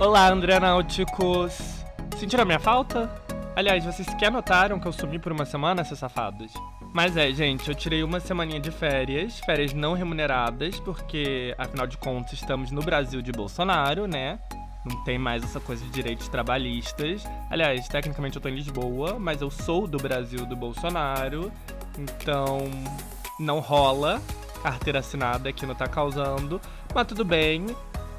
Olá, André Náuticos! Sentiram a minha falta? Aliás, vocês sequer notaram que eu sumi por uma semana, seus safados? Mas é, gente, eu tirei uma semaninha de férias, férias não remuneradas, porque, afinal de contas, estamos no Brasil de Bolsonaro, né? Não tem mais essa coisa de direitos trabalhistas. Aliás, tecnicamente eu tô em Lisboa, mas eu sou do Brasil do Bolsonaro, então não rola carteira assinada aqui no Tá Causando. Mas tudo bem,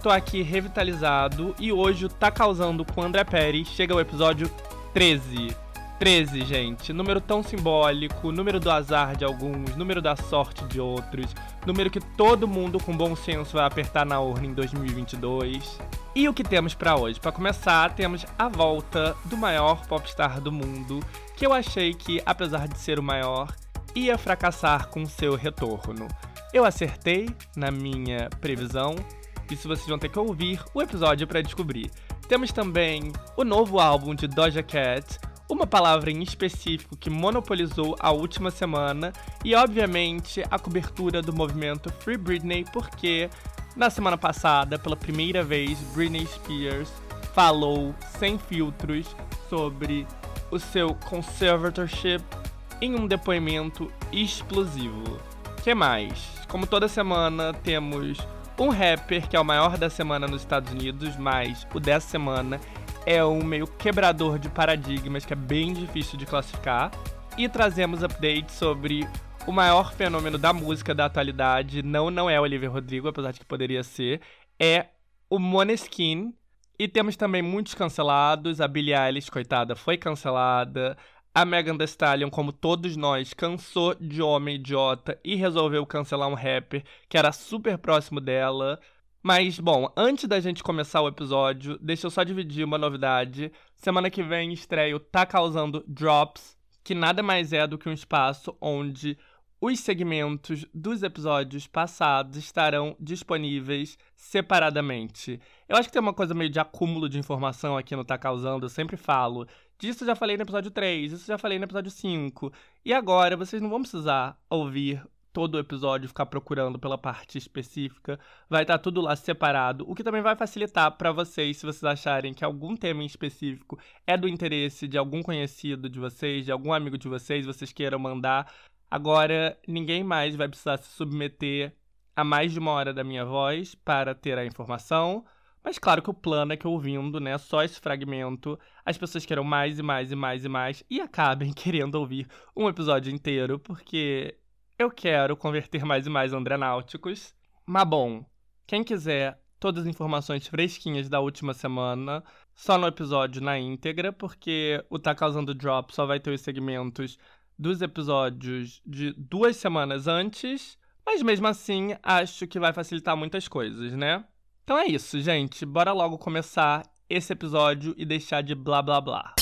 tô aqui revitalizado e hoje o Tá Causando com o André Pérez chega ao episódio 13. 13, gente. Número tão simbólico, número do azar de alguns, número da sorte de outros, número que todo mundo com bom senso vai apertar na urna em 2022. E o que temos para hoje? Para começar, temos a volta do maior popstar do mundo, que eu achei que, apesar de ser o maior, ia fracassar com seu retorno. Eu acertei na minha previsão, isso vocês vão ter que ouvir o episódio para descobrir. Temos também o novo álbum de Doja Cat, uma palavra em específico que monopolizou a última semana e, obviamente, a cobertura do movimento Free Britney, porque na semana passada, pela primeira vez, Britney Spears falou sem filtros sobre o seu conservatorship em um depoimento explosivo. Que mais? Como toda semana, temos um rapper que é o maior da semana nos Estados Unidos, mas o dessa semana é um meio quebrador de paradigmas que é bem difícil de classificar. E trazemos updates sobre o maior fenômeno da música da atualidade. Não, não é o Olivia Rodrigo, apesar de que poderia ser. É o Moneskin. E temos também muitos cancelados. A Billie Eilish, coitada, foi cancelada. A Megan Thee Stallion, como todos nós, cansou de homem idiota e resolveu cancelar um rapper que era super próximo dela. Mas, bom, antes da gente começar o episódio, deixa eu só dividir uma novidade. Semana que vem estreio Tá Causando Drops, que nada mais é do que um espaço onde os segmentos dos episódios passados estarão disponíveis separadamente. Eu acho que tem uma coisa meio de acúmulo de informação aqui no Tá Causando, eu sempre falo. Disso já falei no episódio 3, isso já falei no episódio 5. E agora vocês não vão precisar ouvir todo o episódio ficar procurando pela parte específica, vai estar tá tudo lá separado, o que também vai facilitar para vocês se vocês acharem que algum tema em específico é do interesse de algum conhecido de vocês, de algum amigo de vocês, vocês queiram mandar. Agora, ninguém mais vai precisar se submeter a mais de uma hora da minha voz para ter a informação. Mas claro que o plano é que ouvindo, né, só esse fragmento, as pessoas queiram mais e mais e mais e mais e acabem querendo ouvir um episódio inteiro, porque eu quero converter mais e mais Andrenáuticos. Mas bom, quem quiser todas as informações fresquinhas da última semana, só no episódio na íntegra, porque o Tá Causando Drop só vai ter os segmentos dos episódios de duas semanas antes, mas mesmo assim acho que vai facilitar muitas coisas, né? Então é isso, gente. Bora logo começar esse episódio e deixar de blá blá blá.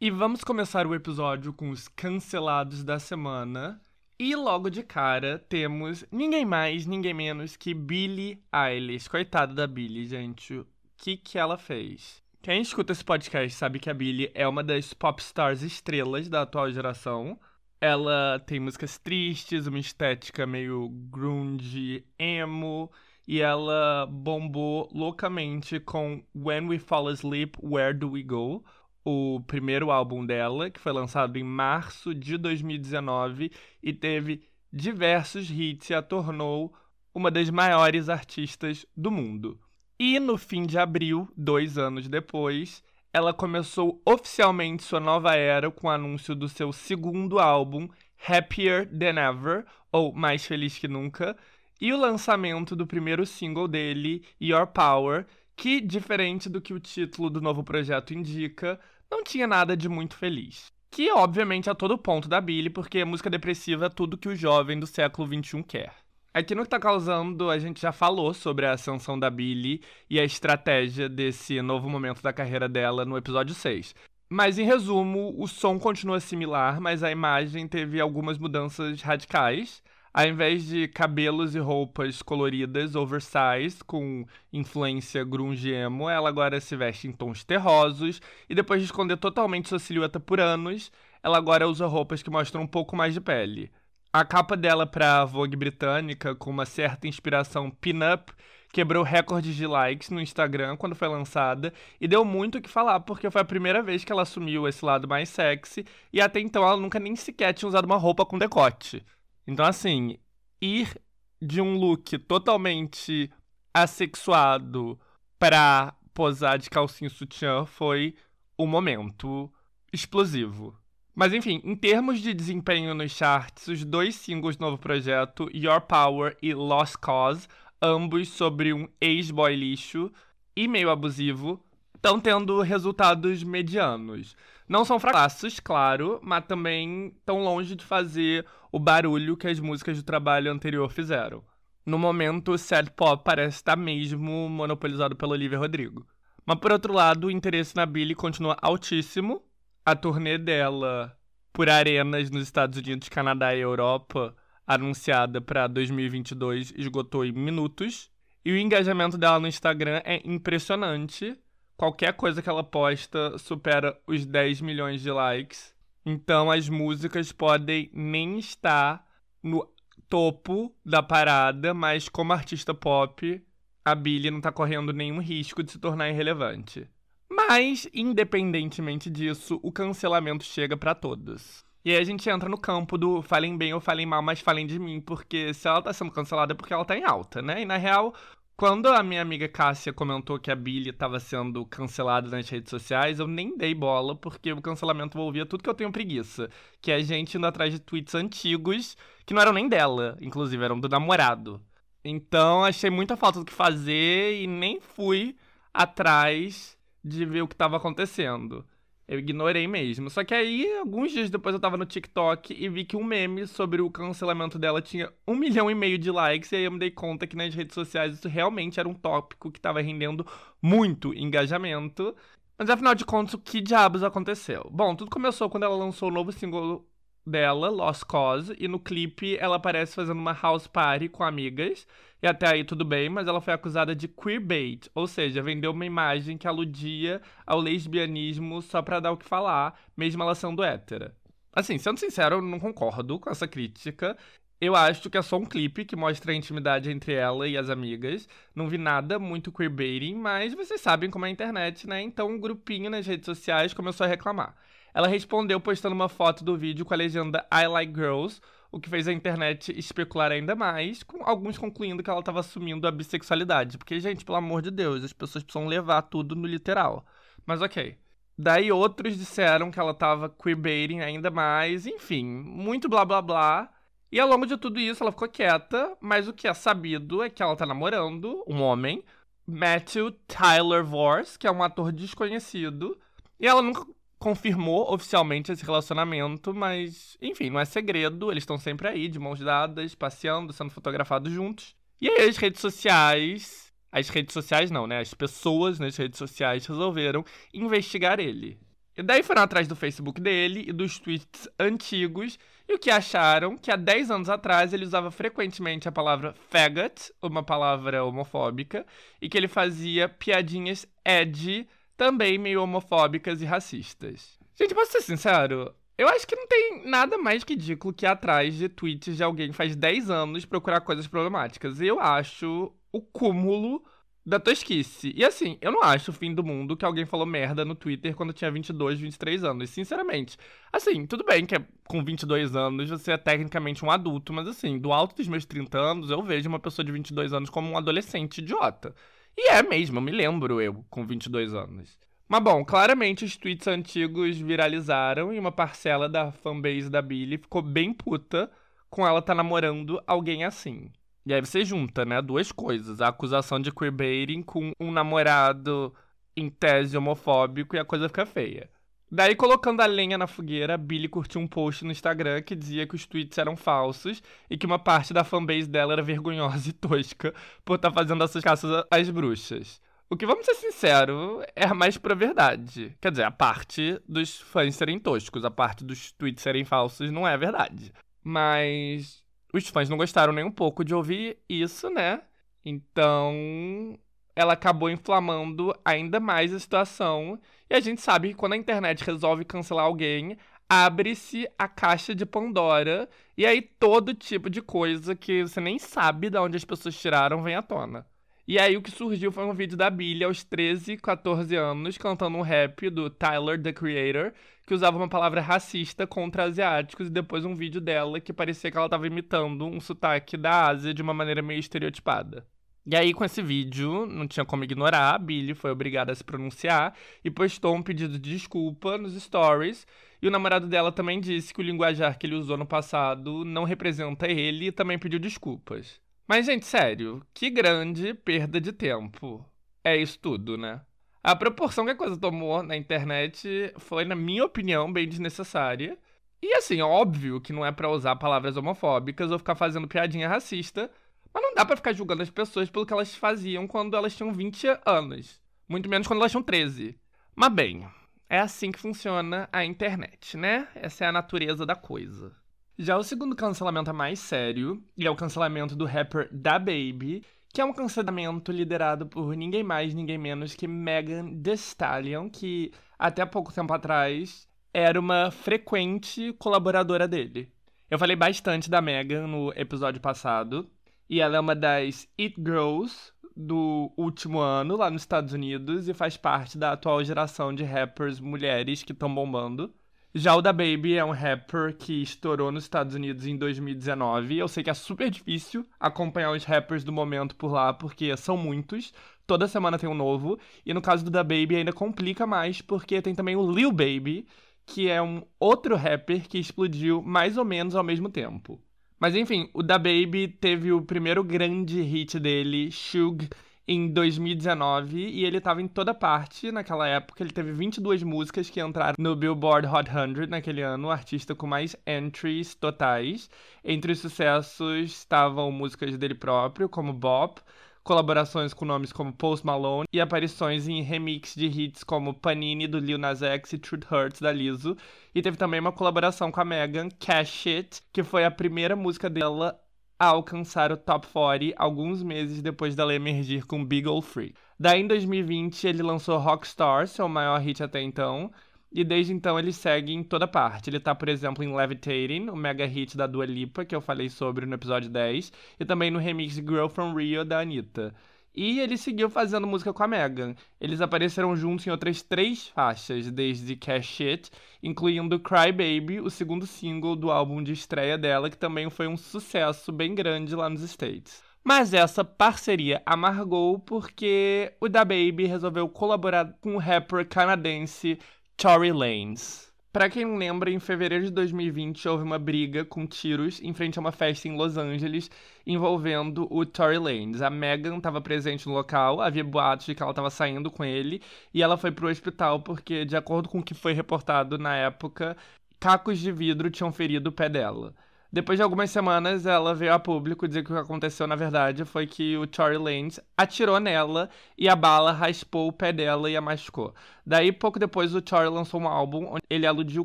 E vamos começar o episódio com os cancelados da semana. E logo de cara temos ninguém mais, ninguém menos que Billie Eilish. Coitada da Billie, gente. O que, que ela fez? Quem escuta esse podcast sabe que a Billie é uma das pop stars estrelas da atual geração. Ela tem músicas tristes, uma estética meio grunge, emo, e ela bombou loucamente com When We Fall Asleep, Where Do We Go? o primeiro álbum dela, que foi lançado em março de 2019 e teve diversos hits e a tornou uma das maiores artistas do mundo. E no fim de abril, dois anos depois, ela começou oficialmente sua nova era com o anúncio do seu segundo álbum, Happier Than Ever, ou Mais Feliz Que Nunca, e o lançamento do primeiro single dele, Your Power, que, diferente do que o título do novo projeto indica, não tinha nada de muito feliz. Que, obviamente, é todo ponto da Billy, porque música depressiva é tudo que o jovem do século XXI quer. Aqui no que tá causando, a gente já falou sobre a ascensão da Billy e a estratégia desse novo momento da carreira dela no episódio 6. Mas em resumo, o som continua similar, mas a imagem teve algumas mudanças radicais. Ao invés de cabelos e roupas coloridas, oversized, com influência grunge emo, ela agora se veste em tons terrosos e depois de esconder totalmente sua silhueta por anos, ela agora usa roupas que mostram um pouco mais de pele. A capa dela para Vogue britânica, com uma certa inspiração pin-up, quebrou recordes de likes no Instagram quando foi lançada e deu muito o que falar, porque foi a primeira vez que ela assumiu esse lado mais sexy e até então ela nunca nem sequer tinha usado uma roupa com decote. Então, assim, ir de um look totalmente assexuado pra posar de calcinha sutiã foi o momento explosivo. Mas enfim, em termos de desempenho nos charts, os dois singles do novo projeto, Your Power e Lost Cause, ambos sobre um ex-boy lixo e meio abusivo, estão tendo resultados medianos. Não são fracassos, claro, mas também estão longe de fazer o barulho que as músicas do trabalho anterior fizeram. No momento, o sad pop parece estar mesmo monopolizado pelo Olivia Rodrigo. Mas por outro lado, o interesse na Billie continua altíssimo. A turnê dela por arenas nos Estados Unidos, Canadá e Europa anunciada para 2022 esgotou em minutos. E o engajamento dela no Instagram é impressionante. Qualquer coisa que ela posta supera os 10 milhões de likes. Então as músicas podem nem estar no topo da parada, mas como artista pop, a Billie não tá correndo nenhum risco de se tornar irrelevante. Mas, independentemente disso, o cancelamento chega para todos. E aí a gente entra no campo do falem bem ou falem mal, mas falem de mim, porque se ela tá sendo cancelada é porque ela tá em alta, né? E na real, quando a minha amiga Cássia comentou que a Billy estava sendo cancelada nas redes sociais, eu nem dei bola, porque o cancelamento envolvia tudo que eu tenho preguiça. Que é a gente indo atrás de tweets antigos, que não eram nem dela, inclusive, eram do namorado. Então achei muita falta do que fazer e nem fui atrás de ver o que estava acontecendo. Eu ignorei mesmo. Só que aí, alguns dias depois, eu tava no TikTok e vi que um meme sobre o cancelamento dela tinha um milhão e meio de likes. E aí eu me dei conta que nas redes sociais isso realmente era um tópico que tava rendendo muito engajamento. Mas afinal de contas, o que diabos aconteceu? Bom, tudo começou quando ela lançou o novo single dela, Lost Cause, e no clipe ela aparece fazendo uma house party com amigas. E até aí tudo bem, mas ela foi acusada de queerbait, ou seja, vendeu uma imagem que aludia ao lesbianismo só pra dar o que falar, mesmo ela sendo hétera. Assim, sendo sincero, eu não concordo com essa crítica. Eu acho que é só um clipe que mostra a intimidade entre ela e as amigas. Não vi nada muito queerbaiting, mas vocês sabem como é a internet, né? Então um grupinho nas redes sociais começou a reclamar. Ela respondeu postando uma foto do vídeo com a legenda I like girls, o que fez a internet especular ainda mais, com alguns concluindo que ela estava assumindo a bissexualidade. Porque, gente, pelo amor de Deus, as pessoas precisam levar tudo no literal. Mas ok. Daí outros disseram que ela estava queerbaiting ainda mais, enfim, muito blá blá blá. E ao longo de tudo isso ela ficou quieta, mas o que é sabido é que ela tá namorando um homem, Matthew Tyler Vorse, que é um ator desconhecido, e ela nunca confirmou oficialmente esse relacionamento, mas enfim, não é segredo, eles estão sempre aí, de mãos dadas, passeando, sendo fotografados juntos. E aí as redes sociais, as redes sociais não, né? As pessoas nas redes sociais resolveram investigar ele. E daí foram atrás do Facebook dele e dos tweets antigos, e o que acharam que há 10 anos atrás ele usava frequentemente a palavra faggot, uma palavra homofóbica, e que ele fazia piadinhas edgy também meio homofóbicas e racistas. Gente, posso ser sincero? Eu acho que não tem nada mais ridículo que atrás de tweets de alguém faz 10 anos procurar coisas problemáticas. Eu acho o cúmulo da tosquice. E assim, eu não acho o fim do mundo que alguém falou merda no Twitter quando tinha 22, 23 anos, sinceramente. Assim, tudo bem que é, com 22 anos você é tecnicamente um adulto, mas assim, do alto dos meus 30 anos, eu vejo uma pessoa de 22 anos como um adolescente idiota. E é mesmo, eu me lembro eu, com 22 anos. Mas bom, claramente os tweets antigos viralizaram e uma parcela da fanbase da Billy ficou bem puta com ela tá namorando alguém assim. E aí você junta, né, duas coisas, a acusação de queerbaiting com um namorado em tese homofóbico e a coisa fica feia. Daí, colocando a lenha na fogueira, Billy curtiu um post no Instagram que dizia que os tweets eram falsos e que uma parte da fanbase dela era vergonhosa e tosca por estar tá fazendo essas caças às bruxas. O que, vamos ser sinceros, é mais pra verdade. Quer dizer, a parte dos fãs serem toscos, a parte dos tweets serem falsos não é verdade. Mas os fãs não gostaram nem um pouco de ouvir isso, né? Então, ela acabou inflamando ainda mais a situação e a gente sabe que quando a internet resolve cancelar alguém, abre-se a caixa de Pandora e aí todo tipo de coisa que você nem sabe de onde as pessoas tiraram vem à tona. E aí o que surgiu foi um vídeo da Billie aos 13, 14 anos, cantando um rap do Tyler, The Creator, que usava uma palavra racista contra asiáticos, e depois um vídeo dela que parecia que ela estava imitando um sotaque da Ásia de uma maneira meio estereotipada. E aí, com esse vídeo, não tinha como ignorar, a Billie foi obrigada a se pronunciar e postou um pedido de desculpa nos stories. E o namorado dela também disse que o linguajar que ele usou no passado não representa ele e também pediu desculpas. Mas, gente, sério, que grande perda de tempo. É isso tudo, né? A proporção que a coisa tomou na internet foi, na minha opinião, bem desnecessária. E assim, óbvio que não é para usar palavras homofóbicas ou ficar fazendo piadinha racista, mas não dá para ficar julgando as pessoas pelo que elas faziam quando elas tinham 20 anos. Muito menos quando elas tinham 13. Mas bem, é assim que funciona a internet, né? Essa é a natureza da coisa. Já o segundo cancelamento é mais sério, e é o cancelamento do rapper Da Baby, que é um cancelamento liderado por ninguém mais, ninguém menos que Megan Thee Stallion, que até pouco tempo atrás era uma frequente colaboradora dele. Eu falei bastante da Megan no episódio passado, e ela é uma das It Girls do último ano lá nos Estados Unidos e faz parte da atual geração de rappers mulheres que estão bombando. Já o da Baby é um rapper que estourou nos Estados Unidos em 2019. Eu sei que é super difícil acompanhar os rappers do momento por lá, porque são muitos. Toda semana tem um novo. E no caso do da Baby ainda complica mais, porque tem também o Lil Baby, que é um outro rapper que explodiu mais ou menos ao mesmo tempo. Mas enfim, o da Baby teve o primeiro grande hit dele, Shug, em 2019 e ele estava em toda parte naquela época. Ele teve 22 músicas que entraram no Billboard Hot 100 naquele ano, o artista com mais entries totais. Entre os sucessos estavam músicas dele próprio, como Bop, colaborações com nomes como Post Malone e aparições em remix de hits como Panini do Lil Nas X e Truth Hurts da Lizzo. E teve também uma colaboração com a Megan, Cash It, que foi a primeira música dela a alcançar o top 40 alguns meses depois dela emergir com Big Ol' Free. Daí em 2020 ele lançou Rockstar, seu maior hit até então, e desde então ele segue em toda parte. Ele tá, por exemplo, em Levitating, o mega hit da Dua Lipa, que eu falei sobre no episódio 10, e também no remix Girl From Rio da Anitta. E ele seguiu fazendo música com a Megan. Eles apareceram juntos em outras três faixas, desde Cash It, incluindo Cry Baby, o segundo single do álbum de estreia dela, que também foi um sucesso bem grande lá nos States. Mas essa parceria amargou porque o Da Baby resolveu colaborar com o rapper canadense Tory Lanez. Para quem não lembra, em fevereiro de 2020 houve uma briga com tiros em frente a uma festa em Los Angeles envolvendo o Tory Lanez. A Megan estava presente no local, havia boatos de que ela estava saindo com ele e ela foi pro hospital porque, de acordo com o que foi reportado na época, cacos de vidro tinham ferido o pé dela. Depois de algumas semanas, ela veio a público dizer que o que aconteceu, na verdade, foi que o Tory Lanez atirou nela e a bala raspou o pé dela e a machucou. Daí, pouco depois, o Tory lançou um álbum onde ele aludiu o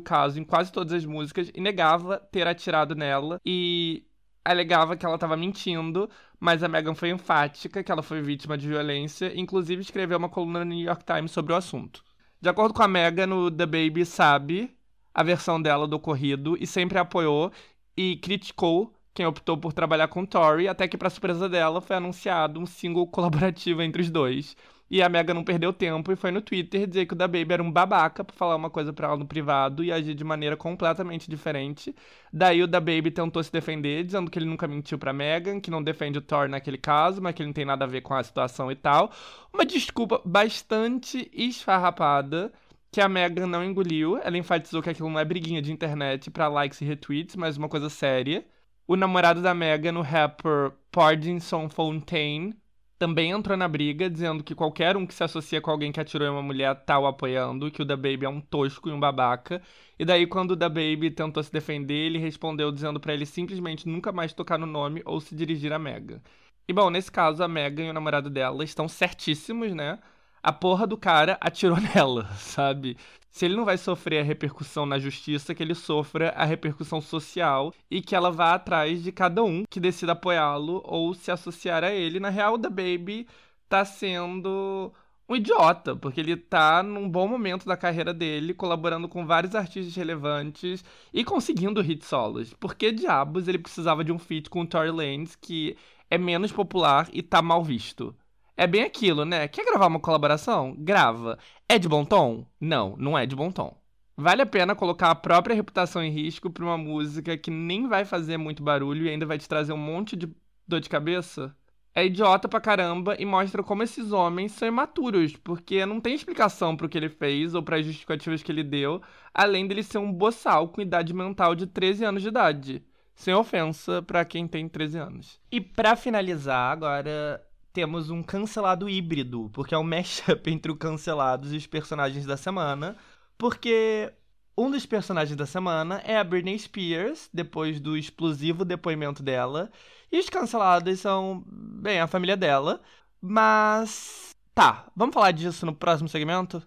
caso em quase todas as músicas e negava ter atirado nela e alegava que ela estava mentindo, mas a Megan foi enfática que ela foi vítima de violência inclusive, escreveu uma coluna no New York Times sobre o assunto. De acordo com a Megan, o The Baby sabe a versão dela do ocorrido e sempre apoiou e criticou quem optou por trabalhar com Tori, até que, para surpresa dela, foi anunciado um single colaborativo entre os dois. E a Mega não perdeu tempo e foi no Twitter dizer que o da Baby era um babaca por falar uma coisa pra ela no privado e agir de maneira completamente diferente. Daí o da Baby tentou se defender, dizendo que ele nunca mentiu pra Megan, que não defende o Thor naquele caso, mas que ele não tem nada a ver com a situação e tal. Uma desculpa bastante esfarrapada que a Megan não engoliu. Ela enfatizou que aquilo não é briguinha de internet para likes e retweets, mas uma coisa séria. O namorado da Megan, o rapper Pardinson Fontaine, também entrou na briga, dizendo que qualquer um que se associa com alguém que atirou em uma mulher tá o apoiando, que o da Baby é um tosco e um babaca. E daí, quando o da Baby tentou se defender, ele respondeu dizendo para ele simplesmente nunca mais tocar no nome ou se dirigir a Megan. E bom, nesse caso, a Megan e o namorado dela estão certíssimos, né? A porra do cara atirou nela, sabe? Se ele não vai sofrer a repercussão na justiça, que ele sofra a repercussão social e que ela vá atrás de cada um que decida apoiá-lo ou se associar a ele. Na real, da Baby tá sendo um idiota, porque ele tá num bom momento da carreira dele, colaborando com vários artistas relevantes e conseguindo hit solos. Por que diabos ele precisava de um feat com o Tory Lanez, que é menos popular e tá mal visto? É bem aquilo, né? Quer gravar uma colaboração? Grava. É de bom tom? Não, não é de bom tom. Vale a pena colocar a própria reputação em risco pra uma música que nem vai fazer muito barulho e ainda vai te trazer um monte de dor de cabeça? É idiota pra caramba e mostra como esses homens são imaturos, porque não tem explicação pro que ele fez ou para justificativas que ele deu, além dele ser um boçal com idade mental de 13 anos de idade. Sem ofensa para quem tem 13 anos. E para finalizar, agora temos um cancelado híbrido, porque é um mashup entre o cancelados e os personagens da semana, porque um dos personagens da semana é a Britney Spears, depois do explosivo depoimento dela, e os cancelados são, bem, a família dela. Mas. Tá, vamos falar disso no próximo segmento?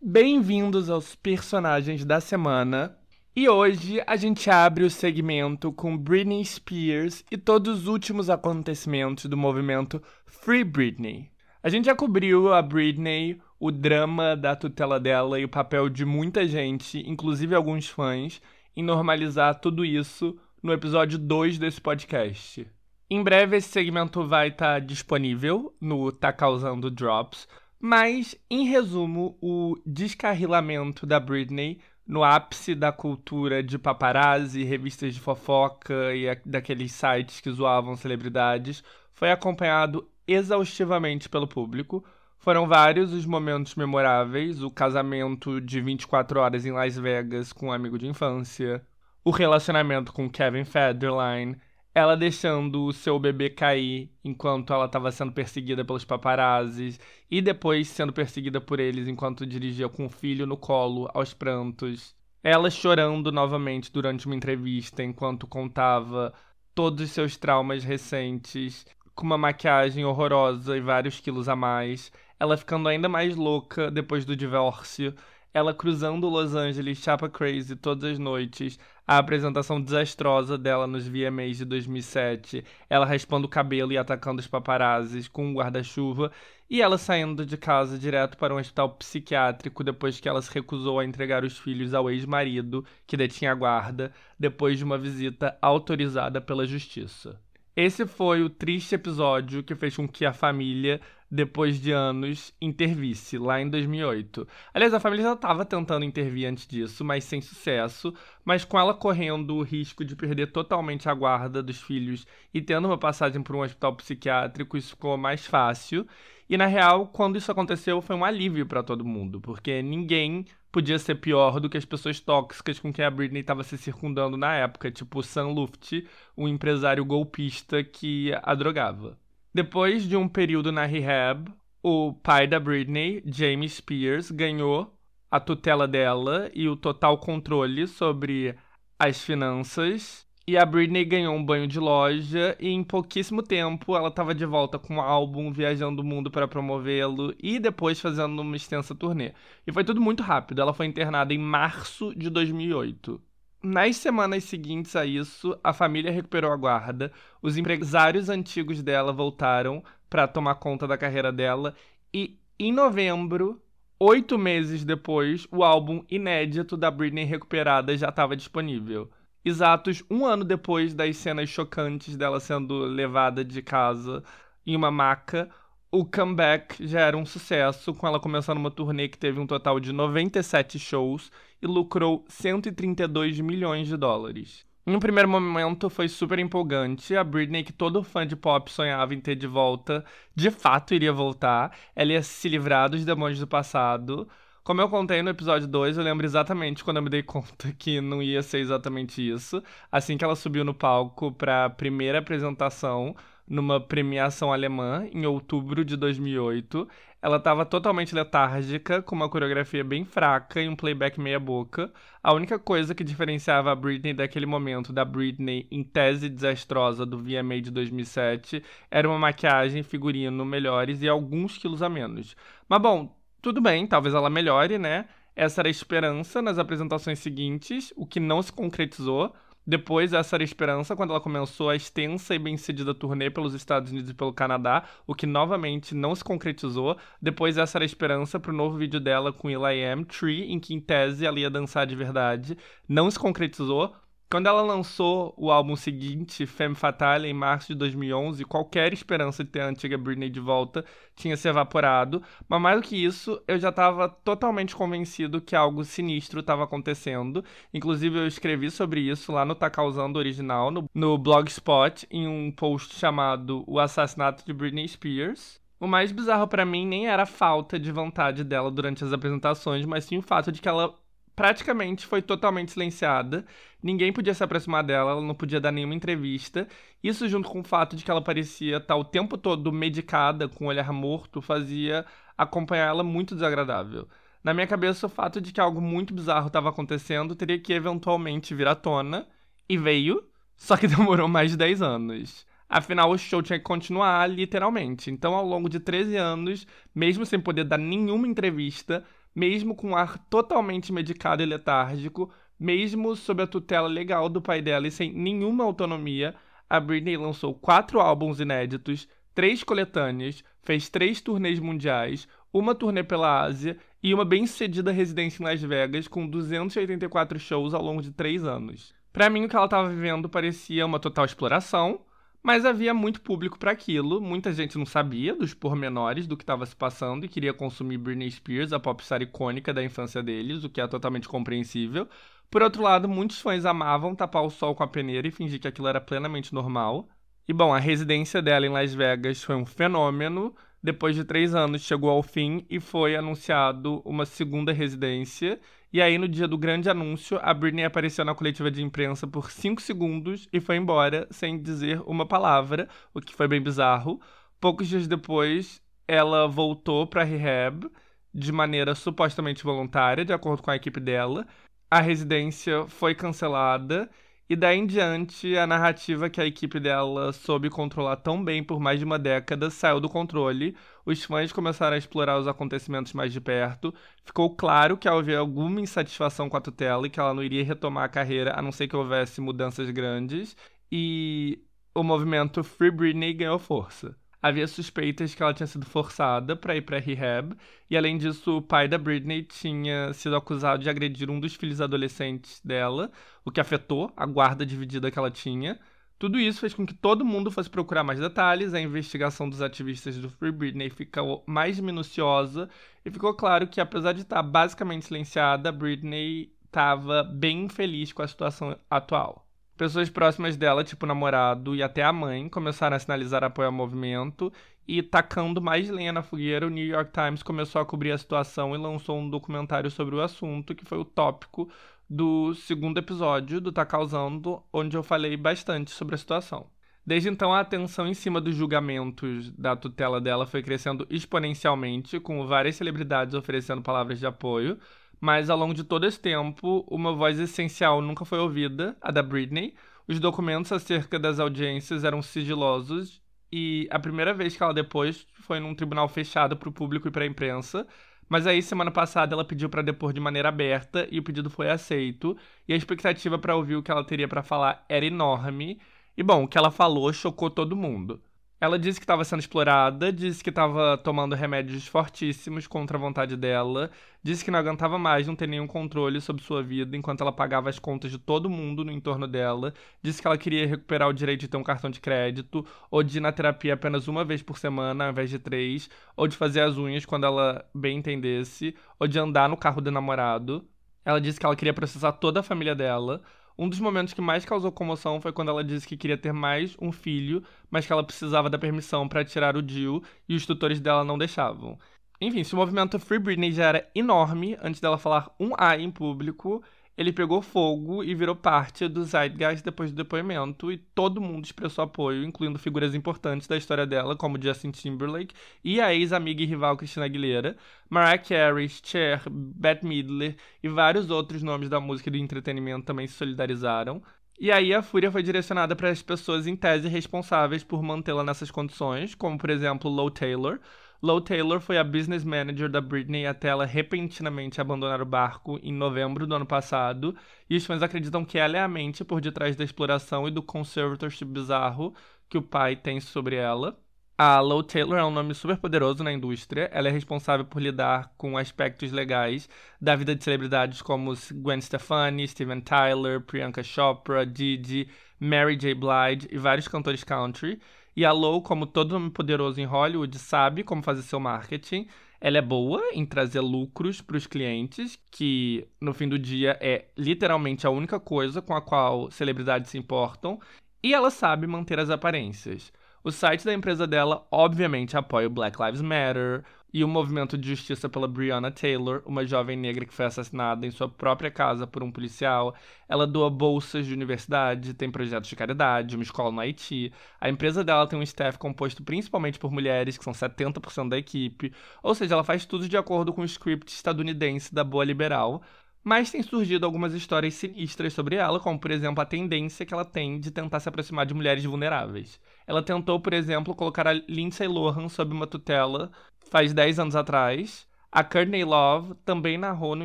Bem-vindos aos personagens da semana. E hoje a gente abre o segmento com Britney Spears e todos os últimos acontecimentos do movimento Free Britney. A gente já cobriu a Britney, o drama da tutela dela e o papel de muita gente, inclusive alguns fãs, em normalizar tudo isso no episódio 2 desse podcast. Em breve esse segmento vai estar tá disponível no Tá Causando Drops, mas, em resumo, o descarrilamento da Britney no ápice da cultura de paparazzi, revistas de fofoca e daqueles sites que zoavam celebridades foi acompanhado exaustivamente pelo público. Foram vários os momentos memoráveis, o casamento de 24 horas em Las Vegas com um amigo de infância, o relacionamento com Kevin Federline, ela deixando o seu bebê cair enquanto ela estava sendo perseguida pelos paparazzis e depois sendo perseguida por eles enquanto dirigia com o filho no colo aos prantos. Ela chorando novamente durante uma entrevista enquanto contava todos os seus traumas recentes, com uma maquiagem horrorosa e vários quilos a mais. Ela ficando ainda mais louca depois do divórcio ela cruzando Los Angeles Chapa Crazy todas as noites, a apresentação desastrosa dela nos VMAs de 2007, ela raspando o cabelo e atacando os paparazzis com um guarda-chuva, e ela saindo de casa direto para um hospital psiquiátrico depois que ela se recusou a entregar os filhos ao ex-marido, que detinha a guarda, depois de uma visita autorizada pela justiça. Esse foi o triste episódio que fez com que a família depois de anos, intervisse, lá em 2008. Aliás, a família já estava tentando intervir antes disso, mas sem sucesso, mas com ela correndo o risco de perder totalmente a guarda dos filhos e tendo uma passagem por um hospital psiquiátrico, isso ficou mais fácil. E na real, quando isso aconteceu, foi um alívio para todo mundo, porque ninguém podia ser pior do que as pessoas tóxicas com quem a Britney estava se circundando na época, tipo Sam Luft, um empresário golpista que a drogava. Depois de um período na rehab, o pai da Britney, James Spears, ganhou a tutela dela e o total controle sobre as finanças. E a Britney ganhou um banho de loja e em pouquíssimo tempo ela estava de volta com um álbum, viajando o mundo para promovê-lo e depois fazendo uma extensa turnê. E foi tudo muito rápido. Ela foi internada em março de 2008. Nas semanas seguintes a isso, a família recuperou a guarda, os empresários antigos dela voltaram para tomar conta da carreira dela e, em novembro, oito meses depois, o álbum inédito da Britney recuperada já estava disponível. Exatos um ano depois das cenas chocantes dela sendo levada de casa em uma maca, o comeback já era um sucesso, com ela começando uma turnê que teve um total de 97 shows e lucrou 132 milhões de dólares. Em um primeiro momento foi super empolgante. A Britney, que todo fã de pop sonhava em ter de volta, de fato iria voltar. Ela ia se livrar dos demônios do passado. Como eu contei no episódio 2, eu lembro exatamente quando eu me dei conta que não ia ser exatamente isso. Assim que ela subiu no palco para a primeira apresentação numa premiação alemã em outubro de 2008. Ela estava totalmente letárgica, com uma coreografia bem fraca e um playback meia-boca. A única coisa que diferenciava a Britney daquele momento da Britney em tese desastrosa do VMA de 2007 era uma maquiagem, figurino melhores e alguns quilos a menos. Mas bom, tudo bem, talvez ela melhore, né? Essa era a esperança nas apresentações seguintes, o que não se concretizou. Depois, essa era a esperança quando ela começou a extensa e bem-sucedida turnê pelos Estados Unidos e pelo Canadá, o que novamente não se concretizou. Depois, essa era a esperança para o novo vídeo dela com Will.i.am, Tree, em que em tese ela ia dançar de verdade. Não se concretizou. Quando ela lançou o álbum seguinte, Femme Fatale, em março de 2011, qualquer esperança de ter a antiga Britney de volta tinha se evaporado. Mas mais do que isso, eu já estava totalmente convencido que algo sinistro estava acontecendo. Inclusive, eu escrevi sobre isso lá no Tá Causando Original, no, no Blogspot, em um post chamado O Assassinato de Britney Spears. O mais bizarro para mim nem era a falta de vontade dela durante as apresentações, mas sim o fato de que ela praticamente foi totalmente silenciada. Ninguém podia se aproximar dela, ela não podia dar nenhuma entrevista. Isso, junto com o fato de que ela parecia estar o tempo todo medicada, com o olhar morto, fazia acompanhar ela muito desagradável. Na minha cabeça, o fato de que algo muito bizarro estava acontecendo teria que eventualmente vir à tona, e veio, só que demorou mais de 10 anos. Afinal, o show tinha que continuar, literalmente. Então, ao longo de 13 anos, mesmo sem poder dar nenhuma entrevista, mesmo com um ar totalmente medicado e letárgico, mesmo sob a tutela legal do pai dela e sem nenhuma autonomia, a Britney lançou quatro álbuns inéditos, três coletâneas, fez três turnês mundiais, uma turnê pela Ásia e uma bem-sucedida residência em Las Vegas com 284 shows ao longo de três anos. Para mim, o que ela estava vivendo parecia uma total exploração, mas havia muito público para aquilo, muita gente não sabia dos pormenores do que estava se passando e queria consumir Britney Spears, a popstar icônica da infância deles, o que é totalmente compreensível. Por outro lado, muitos fãs amavam tapar o sol com a peneira e fingir que aquilo era plenamente normal. E bom, a residência dela em Las Vegas foi um fenômeno. Depois de três anos, chegou ao fim e foi anunciado uma segunda residência. E aí, no dia do grande anúncio, a Britney apareceu na coletiva de imprensa por 5 segundos e foi embora sem dizer uma palavra, o que foi bem bizarro. Poucos dias depois, ela voltou para rehab de maneira supostamente voluntária, de acordo com a equipe dela. A residência foi cancelada e daí em diante, a narrativa que a equipe dela soube controlar tão bem por mais de uma década saiu do controle. Os fãs começaram a explorar os acontecimentos mais de perto. Ficou claro que havia alguma insatisfação com a tutela e que ela não iria retomar a carreira a não ser que houvesse mudanças grandes. E o movimento Free Britney ganhou força havia suspeitas que ela tinha sido forçada para ir para rehab, e além disso, o pai da Britney tinha sido acusado de agredir um dos filhos adolescentes dela, o que afetou a guarda dividida que ela tinha. Tudo isso fez com que todo mundo fosse procurar mais detalhes, a investigação dos ativistas do Free Britney ficou mais minuciosa e ficou claro que, apesar de estar basicamente silenciada, Britney estava bem feliz com a situação atual. Pessoas próximas dela, tipo o namorado e até a mãe, começaram a sinalizar apoio ao movimento e, tacando mais lenha na fogueira, o New York Times começou a cobrir a situação e lançou um documentário sobre o assunto, que foi o tópico do segundo episódio do Tá Causando, onde eu falei bastante sobre a situação. Desde então, a atenção em cima dos julgamentos da tutela dela foi crescendo exponencialmente, com várias celebridades oferecendo palavras de apoio, mas ao longo de todo esse tempo, uma voz essencial nunca foi ouvida, a da Britney. Os documentos acerca das audiências eram sigilosos e a primeira vez que ela depois foi num tribunal fechado para o público e para a imprensa. Mas aí, semana passada, ela pediu para depor de maneira aberta e o pedido foi aceito. E a expectativa para ouvir o que ela teria para falar era enorme. E bom, o que ela falou chocou todo mundo. Ela disse que estava sendo explorada, disse que estava tomando remédios fortíssimos contra a vontade dela, disse que não aguentava mais não ter nenhum controle sobre sua vida enquanto ela pagava as contas de todo mundo no entorno dela, disse que ela queria recuperar o direito de ter um cartão de crédito, ou de ir na terapia apenas uma vez por semana ao invés de três, ou de fazer as unhas quando ela bem entendesse, ou de andar no carro do namorado. Ela disse que ela queria processar toda a família dela. Um dos momentos que mais causou comoção foi quando ela disse que queria ter mais um filho, mas que ela precisava da permissão para tirar o Jill e os tutores dela não deixavam. Enfim, se o movimento Free Britney já era enorme antes dela falar um A em público, ele pegou fogo e virou parte do Zeitgeist depois do depoimento, e todo mundo expressou apoio, incluindo figuras importantes da história dela, como Justin Timberlake e a ex-amiga e rival Christina Aguilera, Mariah Carey, Cher, Bette Midler e vários outros nomes da música e do entretenimento também se solidarizaram. E aí a fúria foi direcionada para as pessoas em tese responsáveis por mantê-la nessas condições, como por exemplo Low Taylor, Low Taylor foi a business manager da Britney até ela repentinamente abandonar o barco em novembro do ano passado, e os fãs acreditam que ela é a mente por detrás da exploração e do conservatorship bizarro que o pai tem sobre ela. A Low Taylor é um nome super poderoso na indústria. Ela é responsável por lidar com aspectos legais da vida de celebridades como Gwen Stefani, Steven Tyler, Priyanka Chopra, Didi, Mary J. Blige e vários cantores country. E a Low, como todo nome poderoso em Hollywood, sabe como fazer seu marketing. Ela é boa em trazer lucros para os clientes, que no fim do dia é literalmente a única coisa com a qual celebridades se importam. E ela sabe manter as aparências. O site da empresa dela, obviamente, apoia o Black Lives Matter e o movimento de justiça pela Breonna Taylor, uma jovem negra que foi assassinada em sua própria casa por um policial. Ela doa bolsas de universidade, tem projetos de caridade, uma escola no Haiti. A empresa dela tem um staff composto principalmente por mulheres, que são 70% da equipe. Ou seja, ela faz tudo de acordo com o script estadunidense da boa liberal. Mas tem surgido algumas histórias sinistras sobre ela, como por exemplo a tendência que ela tem de tentar se aproximar de mulheres vulneráveis. Ela tentou, por exemplo, colocar a Lindsay Lohan sob uma tutela faz 10 anos atrás. A Courtney Love também narrou no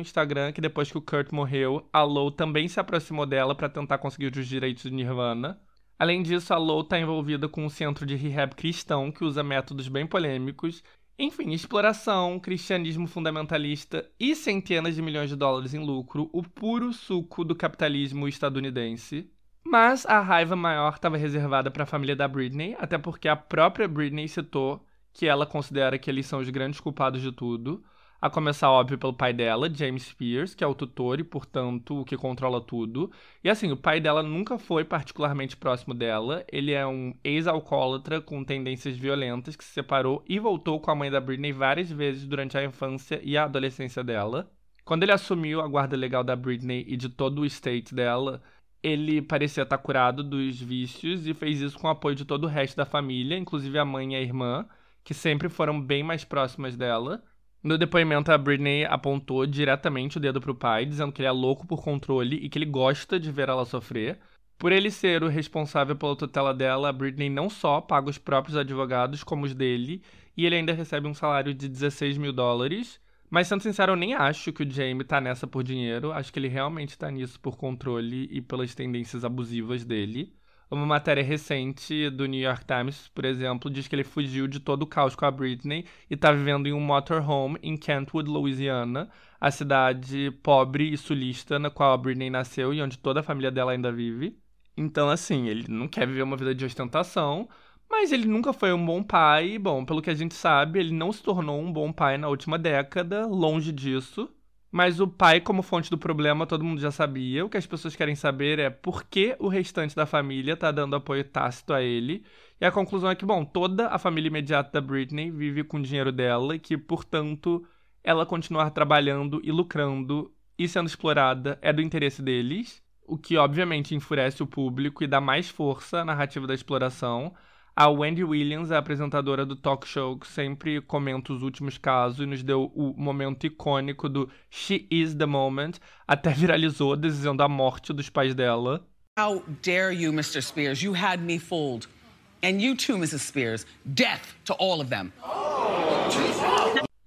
Instagram que depois que o Kurt morreu, a Low também se aproximou dela para tentar conseguir os direitos de Nirvana. Além disso, a Low está envolvida com um centro de rehab cristão que usa métodos bem polêmicos enfim, exploração, cristianismo fundamentalista e centenas de milhões de dólares em lucro, o puro suco do capitalismo estadunidense. Mas a raiva maior estava reservada para a família da Britney, até porque a própria Britney citou que ela considera que eles são os grandes culpados de tudo. A começar, óbvio, pelo pai dela, James Spears, que é o tutor e, portanto, o que controla tudo. E assim, o pai dela nunca foi particularmente próximo dela. Ele é um ex-alcoólatra com tendências violentas que se separou e voltou com a mãe da Britney várias vezes durante a infância e a adolescência dela. Quando ele assumiu a guarda legal da Britney e de todo o estate dela, ele parecia estar curado dos vícios e fez isso com o apoio de todo o resto da família, inclusive a mãe e a irmã, que sempre foram bem mais próximas dela. No depoimento, a Britney apontou diretamente o dedo pro pai, dizendo que ele é louco por controle e que ele gosta de ver ela sofrer. Por ele ser o responsável pela tutela dela, a Britney não só paga os próprios advogados, como os dele, e ele ainda recebe um salário de 16 mil dólares. Mas, sendo sincero, eu nem acho que o Jamie tá nessa por dinheiro. Acho que ele realmente tá nisso por controle e pelas tendências abusivas dele. Uma matéria recente do New York Times, por exemplo, diz que ele fugiu de todo o caos com a Britney e está vivendo em um motorhome em Kentwood, Louisiana, a cidade pobre e sulista na qual a Britney nasceu e onde toda a família dela ainda vive. Então, assim, ele não quer viver uma vida de ostentação, mas ele nunca foi um bom pai. Bom, pelo que a gente sabe, ele não se tornou um bom pai na última década, longe disso. Mas o pai, como fonte do problema, todo mundo já sabia. O que as pessoas querem saber é por que o restante da família tá dando apoio tácito a ele. E a conclusão é que, bom, toda a família imediata da Britney vive com o dinheiro dela e que, portanto, ela continuar trabalhando e lucrando e sendo explorada é do interesse deles. O que, obviamente, enfurece o público e dá mais força à narrativa da exploração. A Wendy Williams, a apresentadora do talk show, que sempre comenta os últimos casos e nos deu o momento icônico do She is the moment, até viralizou desejando a morte dos pais dela. How dare you, Mr. Spears? You had me fooled. And you too, Mrs. Spears. Death to all of them.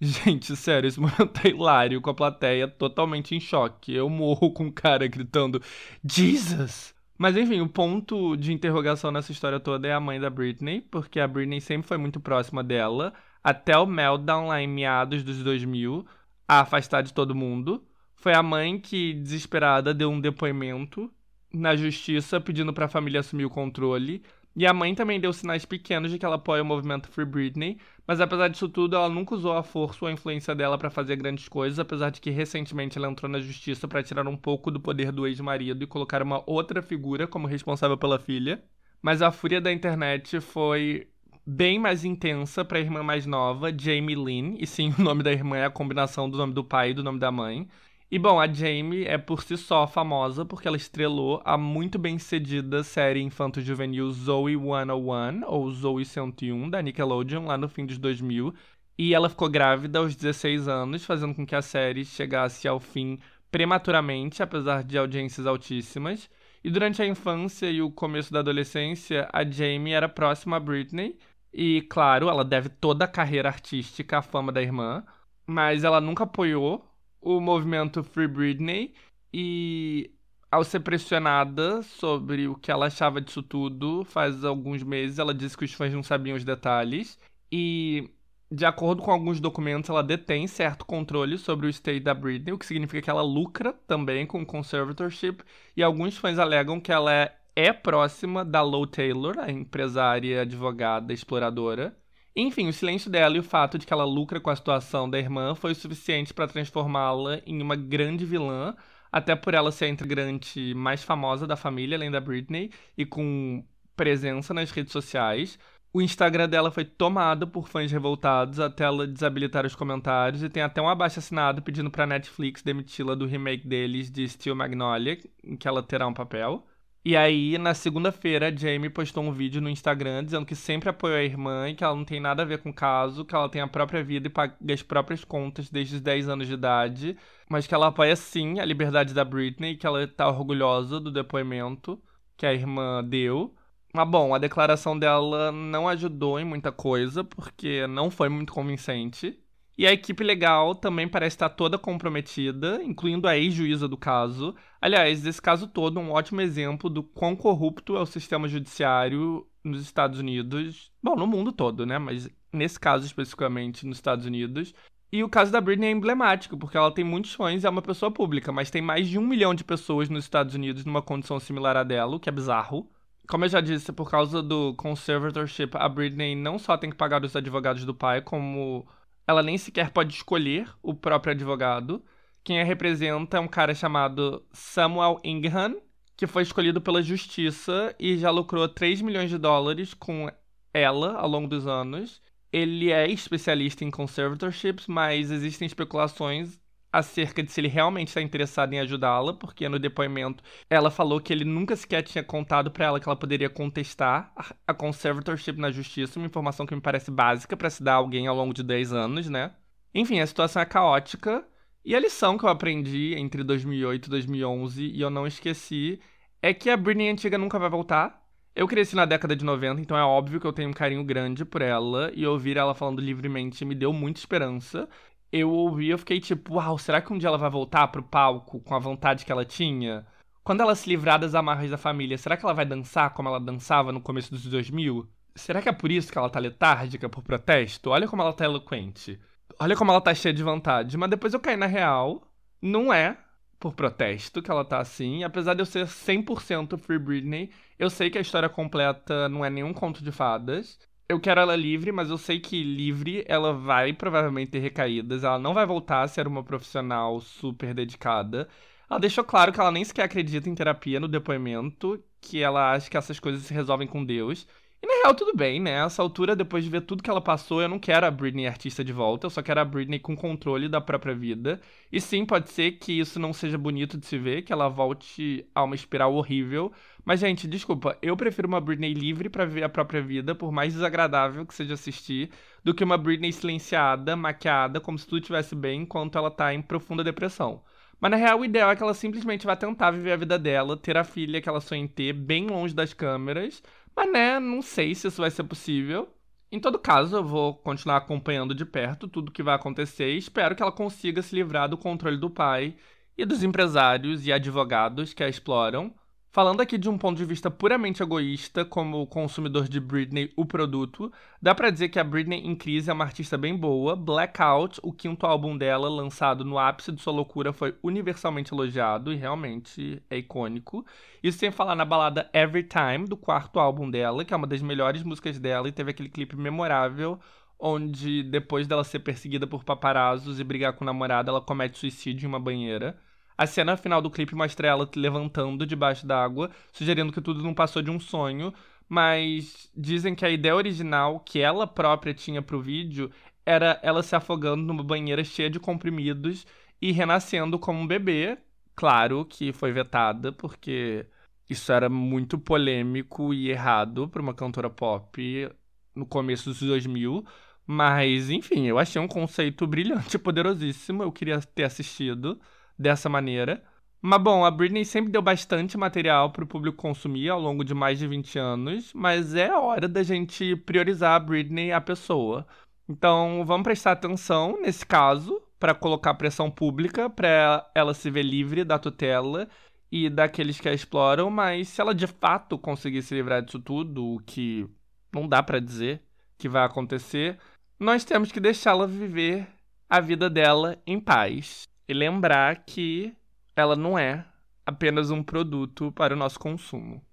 Gente, sério, esse momento é hilário, com a plateia totalmente em choque. Eu morro com o cara gritando Jesus! Mas enfim, o ponto de interrogação nessa história toda é a mãe da Britney, porque a Britney sempre foi muito próxima dela, até o meltdown lá em meados dos 2000, a afastar de todo mundo. Foi a mãe que, desesperada, deu um depoimento na justiça pedindo para a família assumir o controle, e a mãe também deu sinais pequenos de que ela apoia o movimento Free Britney, mas apesar disso tudo, ela nunca usou a força ou a influência dela para fazer grandes coisas, apesar de que recentemente ela entrou na justiça para tirar um pouco do poder do ex-marido e colocar uma outra figura como responsável pela filha. Mas a fúria da internet foi bem mais intensa para a irmã mais nova, Jamie Lynn, e sim, o nome da irmã é a combinação do nome do pai e do nome da mãe. E bom, a Jamie é por si só famosa porque ela estrelou a muito bem cedida série infanto-juvenil Zoe 101, ou Zoe 101, da Nickelodeon, lá no fim dos 2000. E ela ficou grávida aos 16 anos, fazendo com que a série chegasse ao fim prematuramente, apesar de audiências altíssimas. E durante a infância e o começo da adolescência, a Jamie era próxima a Britney. E, claro, ela deve toda a carreira artística à fama da irmã, mas ela nunca apoiou o movimento Free Britney e ao ser pressionada sobre o que ela achava disso tudo, faz alguns meses ela disse que os fãs não sabiam os detalhes. E, de acordo com alguns documentos, ela detém certo controle sobre o estate da Britney, o que significa que ela lucra também com conservatorship. E alguns fãs alegam que ela é, é próxima da Low Taylor, a empresária, advogada, exploradora. Enfim, o silêncio dela e o fato de que ela lucra com a situação da irmã foi o suficiente para transformá-la em uma grande vilã até por ela ser a integrante mais famosa da família, além da Britney, e com presença nas redes sociais. O Instagram dela foi tomado por fãs revoltados até ela desabilitar os comentários e tem até um abaixo assinado pedindo pra Netflix demiti-la do remake deles de Steel Magnolia, em que ela terá um papel. E aí, na segunda-feira, a Jamie postou um vídeo no Instagram dizendo que sempre apoiou a irmã e que ela não tem nada a ver com o caso, que ela tem a própria vida e paga as próprias contas desde os 10 anos de idade, mas que ela apoia sim a liberdade da Britney e que ela tá orgulhosa do depoimento que a irmã deu. Mas bom, a declaração dela não ajudou em muita coisa, porque não foi muito convincente. E a equipe legal também parece estar toda comprometida, incluindo a ex-juíza do caso. Aliás, esse caso todo é um ótimo exemplo do quão corrupto é o sistema judiciário nos Estados Unidos. Bom, no mundo todo, né? Mas nesse caso especificamente nos Estados Unidos. E o caso da Britney é emblemático, porque ela tem muitos fãs e é uma pessoa pública, mas tem mais de um milhão de pessoas nos Estados Unidos numa condição similar à dela, o que é bizarro. Como eu já disse, por causa do conservatorship, a Britney não só tem que pagar os advogados do pai, como ela nem sequer pode escolher o próprio advogado. Quem a representa é um cara chamado Samuel Ingham, que foi escolhido pela justiça e já lucrou 3 milhões de dólares com ela ao longo dos anos. Ele é especialista em conservatorships, mas existem especulações acerca de se ele realmente está interessado em ajudá-la, porque no depoimento ela falou que ele nunca sequer tinha contado para ela que ela poderia contestar a conservatorship na justiça, uma informação que me parece básica para se dar a alguém ao longo de 10 anos, né? Enfim, a situação é caótica e a lição que eu aprendi entre 2008 e 2011 e eu não esqueci é que a Britney antiga nunca vai voltar. Eu cresci na década de 90, então é óbvio que eu tenho um carinho grande por ela e ouvir ela falando livremente me deu muita esperança eu ouvi eu fiquei tipo, uau, será que um dia ela vai voltar pro palco com a vontade que ela tinha? Quando ela se livrar das amarras da família, será que ela vai dançar como ela dançava no começo dos 2000? Será que é por isso que ela tá letárgica, por protesto? Olha como ela tá eloquente. Olha como ela tá cheia de vontade. Mas depois eu caí na real. Não é por protesto que ela tá assim. Apesar de eu ser 100% Free Britney, eu sei que a história completa não é nenhum conto de fadas eu quero ela livre, mas eu sei que livre ela vai provavelmente ter recaídas. Ela não vai voltar a ser uma profissional super dedicada. Ela deixou claro que ela nem sequer acredita em terapia no depoimento, que ela acha que essas coisas se resolvem com Deus. E na real, tudo bem, né? Essa altura, depois de ver tudo que ela passou, eu não quero a Britney artista de volta, eu só quero a Britney com controle da própria vida. E sim, pode ser que isso não seja bonito de se ver, que ela volte a uma espiral horrível. Mas, gente, desculpa, eu prefiro uma Britney livre para ver a própria vida, por mais desagradável que seja assistir, do que uma Britney silenciada, maquiada, como se tudo estivesse bem, enquanto ela tá em profunda depressão. Mas na real, o ideal é que ela simplesmente vá tentar viver a vida dela, ter a filha que ela sonha em ter, bem longe das câmeras mas, né, não sei se isso vai ser possível. Em todo caso, eu vou continuar acompanhando de perto tudo que vai acontecer e espero que ela consiga se livrar do controle do pai e dos empresários e advogados que a exploram, Falando aqui de um ponto de vista puramente egoísta, como consumidor de Britney, o produto, dá para dizer que a Britney em crise é uma artista bem boa. Blackout, o quinto álbum dela, lançado no ápice de sua loucura, foi universalmente elogiado e realmente é icônico. Isso sem falar na balada Every Time, do quarto álbum dela, que é uma das melhores músicas dela e teve aquele clipe memorável onde depois dela ser perseguida por paparazzos e brigar com o namorado, ela comete suicídio em uma banheira. A cena final do clipe mostra ela levantando debaixo d'água, sugerindo que tudo não passou de um sonho, mas dizem que a ideia original que ela própria tinha pro vídeo era ela se afogando numa banheira cheia de comprimidos e renascendo como um bebê. Claro que foi vetada, porque isso era muito polêmico e errado para uma cantora pop no começo dos 2000. Mas, enfim, eu achei um conceito brilhante poderosíssimo. Eu queria ter assistido dessa maneira. Mas bom, a Britney sempre deu bastante material para o público consumir ao longo de mais de 20 anos, mas é hora da gente priorizar a Britney a pessoa. Então vamos prestar atenção nesse caso para colocar pressão pública para ela se ver livre da tutela e daqueles que a exploram, mas se ela de fato conseguir se livrar disso tudo, o que não dá para dizer que vai acontecer, nós temos que deixá-la viver a vida dela em paz e lembrar que ela não é apenas um produto para o nosso consumo.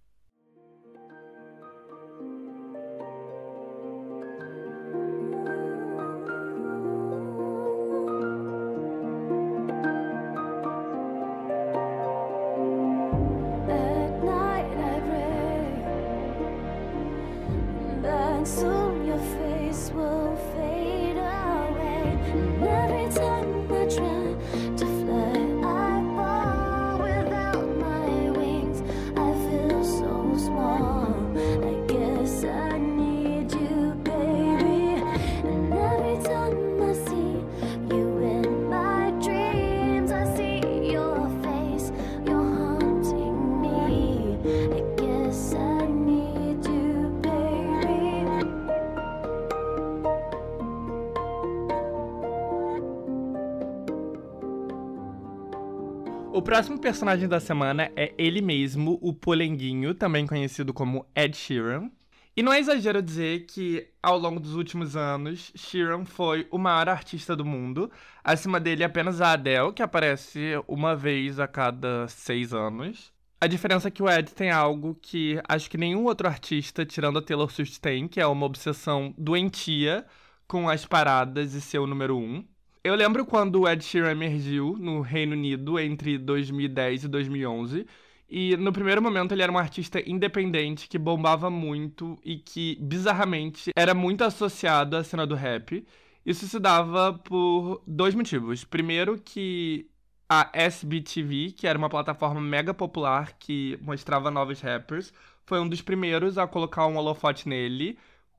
Personagem da semana é ele mesmo, o Polenguinho, também conhecido como Ed Sheeran. E não é exagero dizer que, ao longo dos últimos anos, Sheeran foi o maior artista do mundo. Acima dele apenas a Adele, que aparece uma vez a cada seis anos. A diferença é que o Ed tem algo que acho que nenhum outro artista, tirando a Taylor Swift, tem, que é uma obsessão doentia com as paradas e ser o número um. Eu lembro quando o Ed Sheeran emergiu no Reino Unido entre 2010 e 2011. E no primeiro momento ele era um artista independente que bombava muito e que, bizarramente, era muito associado à cena do rap. Isso se dava por dois motivos. Primeiro, que a SBTV, que era uma plataforma mega popular que mostrava novos rappers, foi um dos primeiros a colocar um holofote nele,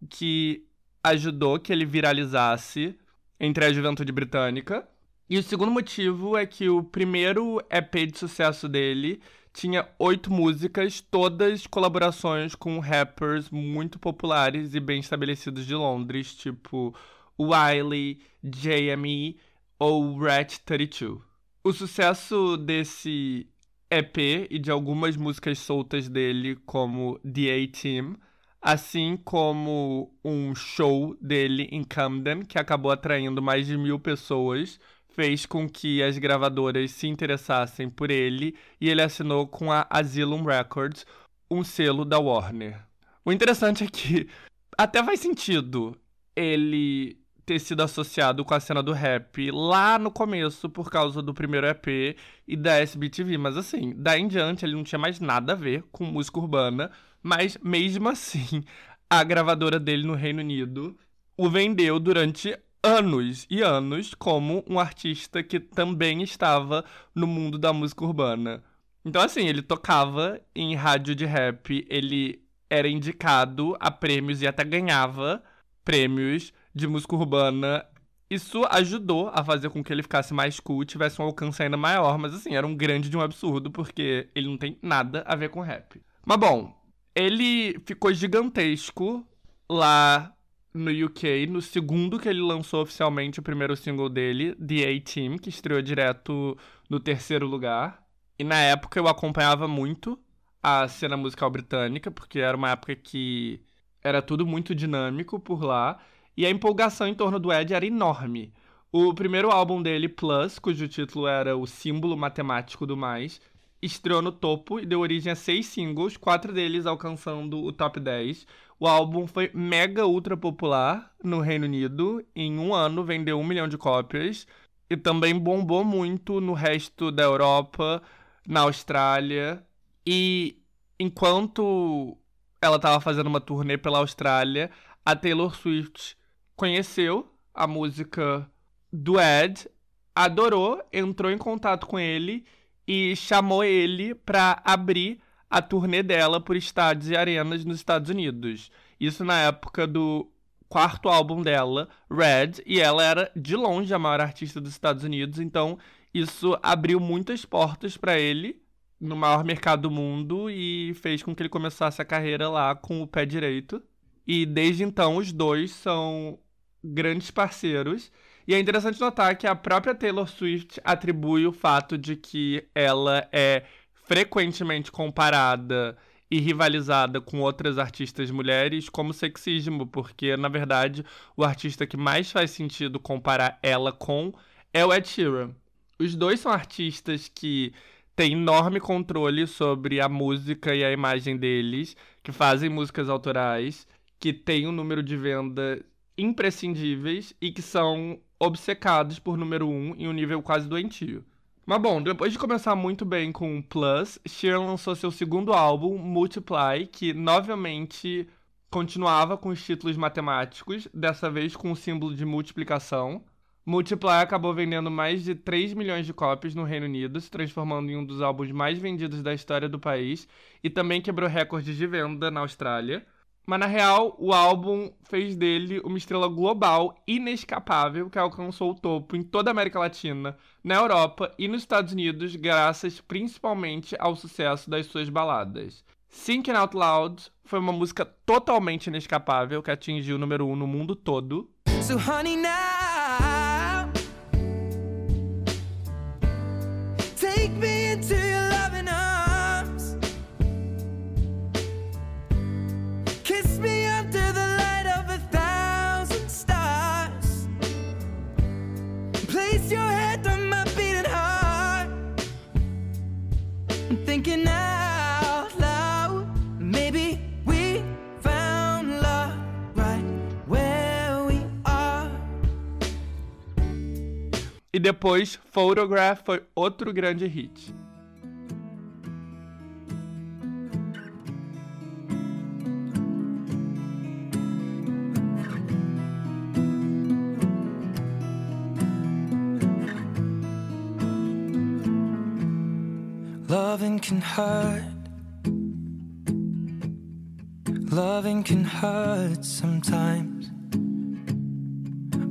que ajudou que ele viralizasse entre a juventude britânica. E o segundo motivo é que o primeiro EP de sucesso dele tinha oito músicas, todas colaborações com rappers muito populares e bem estabelecidos de Londres, tipo Wiley, JME ou Rat 32. O sucesso desse EP e de algumas músicas soltas dele, como The A-Team, assim como um show dele em Camden, que acabou atraindo mais de mil pessoas, fez com que as gravadoras se interessassem por ele e ele assinou com a Asylum Records, um selo da Warner. O interessante é que até faz sentido ele ter sido associado com a cena do rap lá no começo por causa do primeiro EP e da SBTV, mas assim, daí em diante ele não tinha mais nada a ver com música urbana, mas mesmo assim, a gravadora dele no Reino Unido o vendeu durante anos e anos como um artista que também estava no mundo da música urbana. Então, assim, ele tocava em rádio de rap, ele era indicado a prêmios e até ganhava prêmios de música urbana. Isso ajudou a fazer com que ele ficasse mais cool, tivesse um alcance ainda maior, mas assim, era um grande de um absurdo, porque ele não tem nada a ver com rap. Mas bom, ele ficou gigantesco lá no UK, no segundo que ele lançou oficialmente o primeiro single dele, The A-Team, que estreou direto no terceiro lugar. E na época eu acompanhava muito a cena musical britânica, porque era uma época que era tudo muito dinâmico por lá, e a empolgação em torno do Ed era enorme. O primeiro álbum dele, Plus, cujo título era O Símbolo Matemático do Mais, estreou no topo e deu origem a seis singles, quatro deles alcançando o top 10. O álbum foi mega ultra popular no Reino Unido. Em um ano vendeu um milhão de cópias. E também bombou muito no resto da Europa, na Austrália. E enquanto ela estava fazendo uma turnê pela Austrália, a Taylor Swift conheceu a música do Ed, adorou, entrou em contato com ele e chamou ele para abrir a turnê dela por estádios e arenas nos Estados Unidos. Isso na época do quarto álbum dela, Red, e ela era de longe a maior artista dos Estados Unidos, então isso abriu muitas portas para ele no maior mercado do mundo e fez com que ele começasse a carreira lá com o pé direito. E desde então os dois são grandes parceiros e é interessante notar que a própria Taylor Swift atribui o fato de que ela é frequentemente comparada e rivalizada com outras artistas mulheres como sexismo, porque na verdade o artista que mais faz sentido comparar ela com é o Ed Sheeran. Os dois são artistas que têm enorme controle sobre a música e a imagem deles, que fazem músicas autorais, que têm um número de venda imprescindíveis e que são obcecados por número um em um nível quase doentio. Mas bom, depois de começar muito bem com Plus, Sheeran lançou seu segundo álbum, Multiply, que novamente continuava com os títulos matemáticos, dessa vez com o símbolo de multiplicação. Multiply acabou vendendo mais de 3 milhões de cópias no Reino Unido, se transformando em um dos álbuns mais vendidos da história do país, e também quebrou recordes de venda na Austrália. Mas na real, o álbum fez dele uma estrela global inescapável que alcançou o topo em toda a América Latina, na Europa e nos Estados Unidos, graças principalmente ao sucesso das suas baladas. Thinking Out Loud foi uma música totalmente inescapável que atingiu o número 1 um no mundo todo. So honey, now, E depois, Photograph foi outro grande hit. Loving can hurt. Loving can hurt sometimes.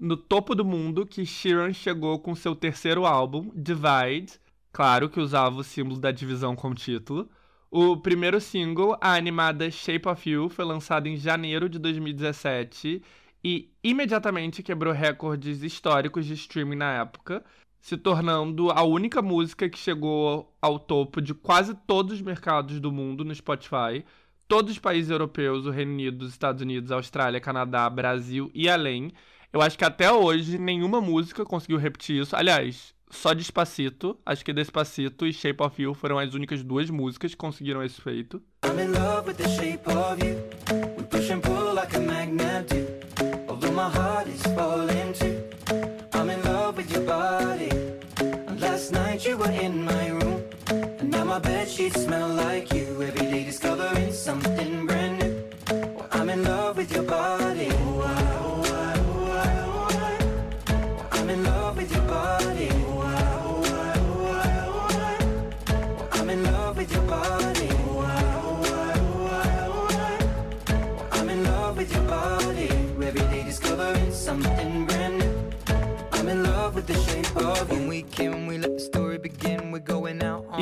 no topo do mundo, que Sheeran chegou com seu terceiro álbum, Divide, claro que usava o símbolo da divisão como título. O primeiro single, a animada Shape of You, foi lançado em janeiro de 2017 e imediatamente quebrou recordes históricos de streaming na época, se tornando a única música que chegou ao topo de quase todos os mercados do mundo no Spotify, todos os países europeus, o Reino Unido, os Estados Unidos, Austrália, Canadá, Brasil e além. Eu acho que até hoje nenhuma música conseguiu repetir isso. Aliás, só Despacito, acho que Despacito e Shape of You foram as únicas duas músicas que conseguiram esse feito. I'm in love with the shape of you. We push and pull like a magnet do. Although my heart is falling too. I'm in love with your body. And last night you were in my room. And now my bed sheets smell like you. Every day discovering something brand new.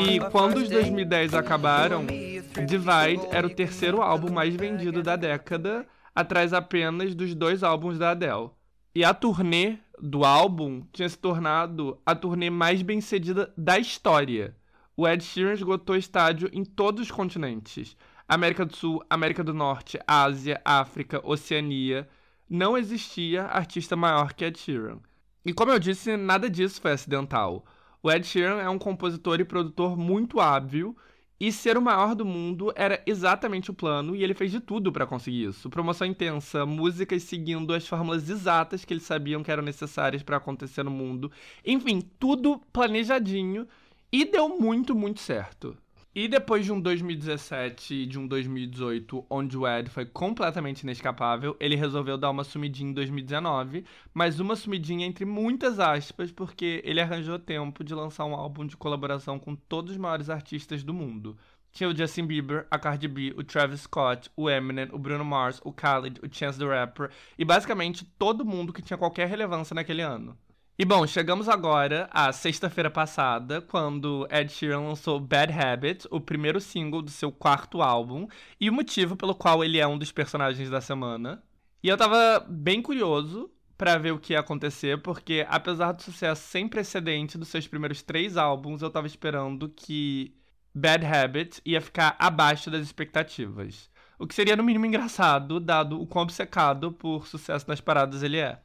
E quando os first date. 2010 acabaram, Divide era o terceiro álbum mais vendido da década, atrás apenas dos dois álbuns da Adele. E a turnê do álbum tinha se tornado a turnê mais bem-sucedida da história. O Ed Sheeran esgotou estádio em todos os continentes. América do Sul, América do Norte, Ásia, África, Oceania. Não existia artista maior que Ed Sheeran. E como eu disse, nada disso foi acidental. O Ed Sheeran é um compositor e produtor muito hábil, e ser o maior do mundo era exatamente o plano, e ele fez de tudo para conseguir isso. Promoção intensa, músicas seguindo as fórmulas exatas que eles sabiam que eram necessárias para acontecer no mundo. Enfim, tudo planejadinho e deu muito, muito certo. E depois de um 2017 e de um 2018 onde o Ed foi completamente inescapável, ele resolveu dar uma sumidinha em 2019, mas uma sumidinha entre muitas aspas, porque ele arranjou tempo de lançar um álbum de colaboração com todos os maiores artistas do mundo. tinha o Justin Bieber, a Cardi B, o Travis Scott, o Eminem, o Bruno Mars, o Khaled, o Chance the Rapper e basicamente todo mundo que tinha qualquer relevância naquele ano. E bom, chegamos agora à sexta-feira passada, quando Ed Sheeran lançou Bad Habit, o primeiro single do seu quarto álbum, e o motivo pelo qual ele é um dos personagens da semana. E eu tava bem curioso para ver o que ia acontecer, porque apesar do sucesso sem precedente dos seus primeiros três álbuns, eu tava esperando que Bad Habit ia ficar abaixo das expectativas. O que seria no mínimo engraçado, dado o quão obcecado por sucesso nas paradas ele é.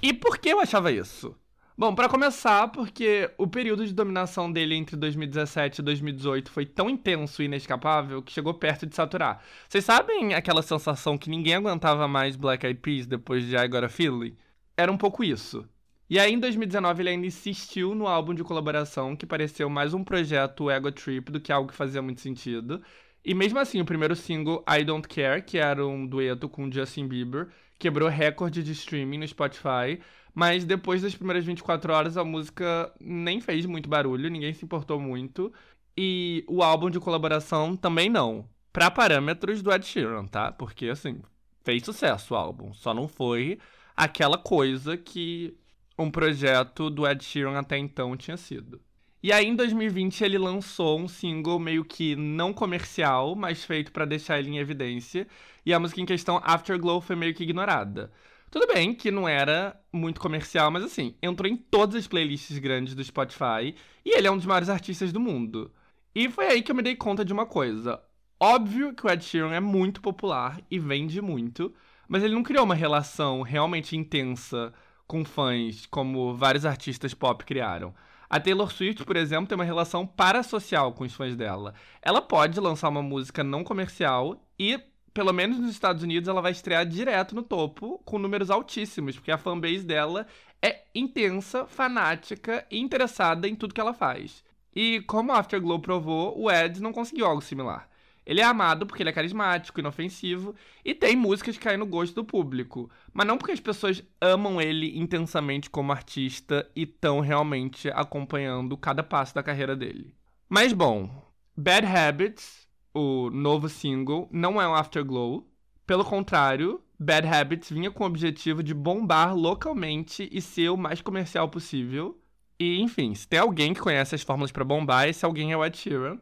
E por que eu achava isso? Bom, para começar, porque o período de dominação dele entre 2017 e 2018 foi tão intenso e inescapável que chegou perto de saturar. Vocês sabem aquela sensação que ninguém aguentava mais Black Eyed Peas depois de I Got a Feeling? Era um pouco isso. E aí, em 2019, ele ainda insistiu no álbum de colaboração, que pareceu mais um projeto ego trip do que algo que fazia muito sentido. E mesmo assim, o primeiro single, I Don't Care, que era um dueto com Justin Bieber, quebrou recorde de streaming no Spotify, mas depois das primeiras 24 horas a música nem fez muito barulho, ninguém se importou muito. E o álbum de colaboração também não. Pra parâmetros do Ed Sheeran, tá? Porque, assim, fez sucesso o álbum. Só não foi aquela coisa que um projeto do Ed Sheeran até então tinha sido. E aí, em 2020, ele lançou um single meio que não comercial, mas feito para deixar ele em evidência. E a música em questão, Afterglow, foi meio que ignorada. Tudo bem que não era muito comercial, mas assim, entrou em todas as playlists grandes do Spotify e ele é um dos maiores artistas do mundo. E foi aí que eu me dei conta de uma coisa. Óbvio que o Ed Sheeran é muito popular e vende muito, mas ele não criou uma relação realmente intensa com fãs como vários artistas pop criaram. A Taylor Swift, por exemplo, tem uma relação parasocial com os fãs dela. Ela pode lançar uma música não comercial e pelo menos nos Estados Unidos, ela vai estrear direto no topo, com números altíssimos, porque a fanbase dela é intensa, fanática e interessada em tudo que ela faz. E como Afterglow provou, o Ed não conseguiu algo similar. Ele é amado porque ele é carismático, inofensivo e tem músicas que caem no gosto do público, mas não porque as pessoas amam ele intensamente como artista e estão realmente acompanhando cada passo da carreira dele. Mas bom, Bad Habits o novo single não é um Afterglow. Pelo contrário, Bad Habits vinha com o objetivo de bombar localmente e ser o mais comercial possível. E, enfim, se tem alguém que conhece as fórmulas para bombar, esse alguém é o Ed Sheeran.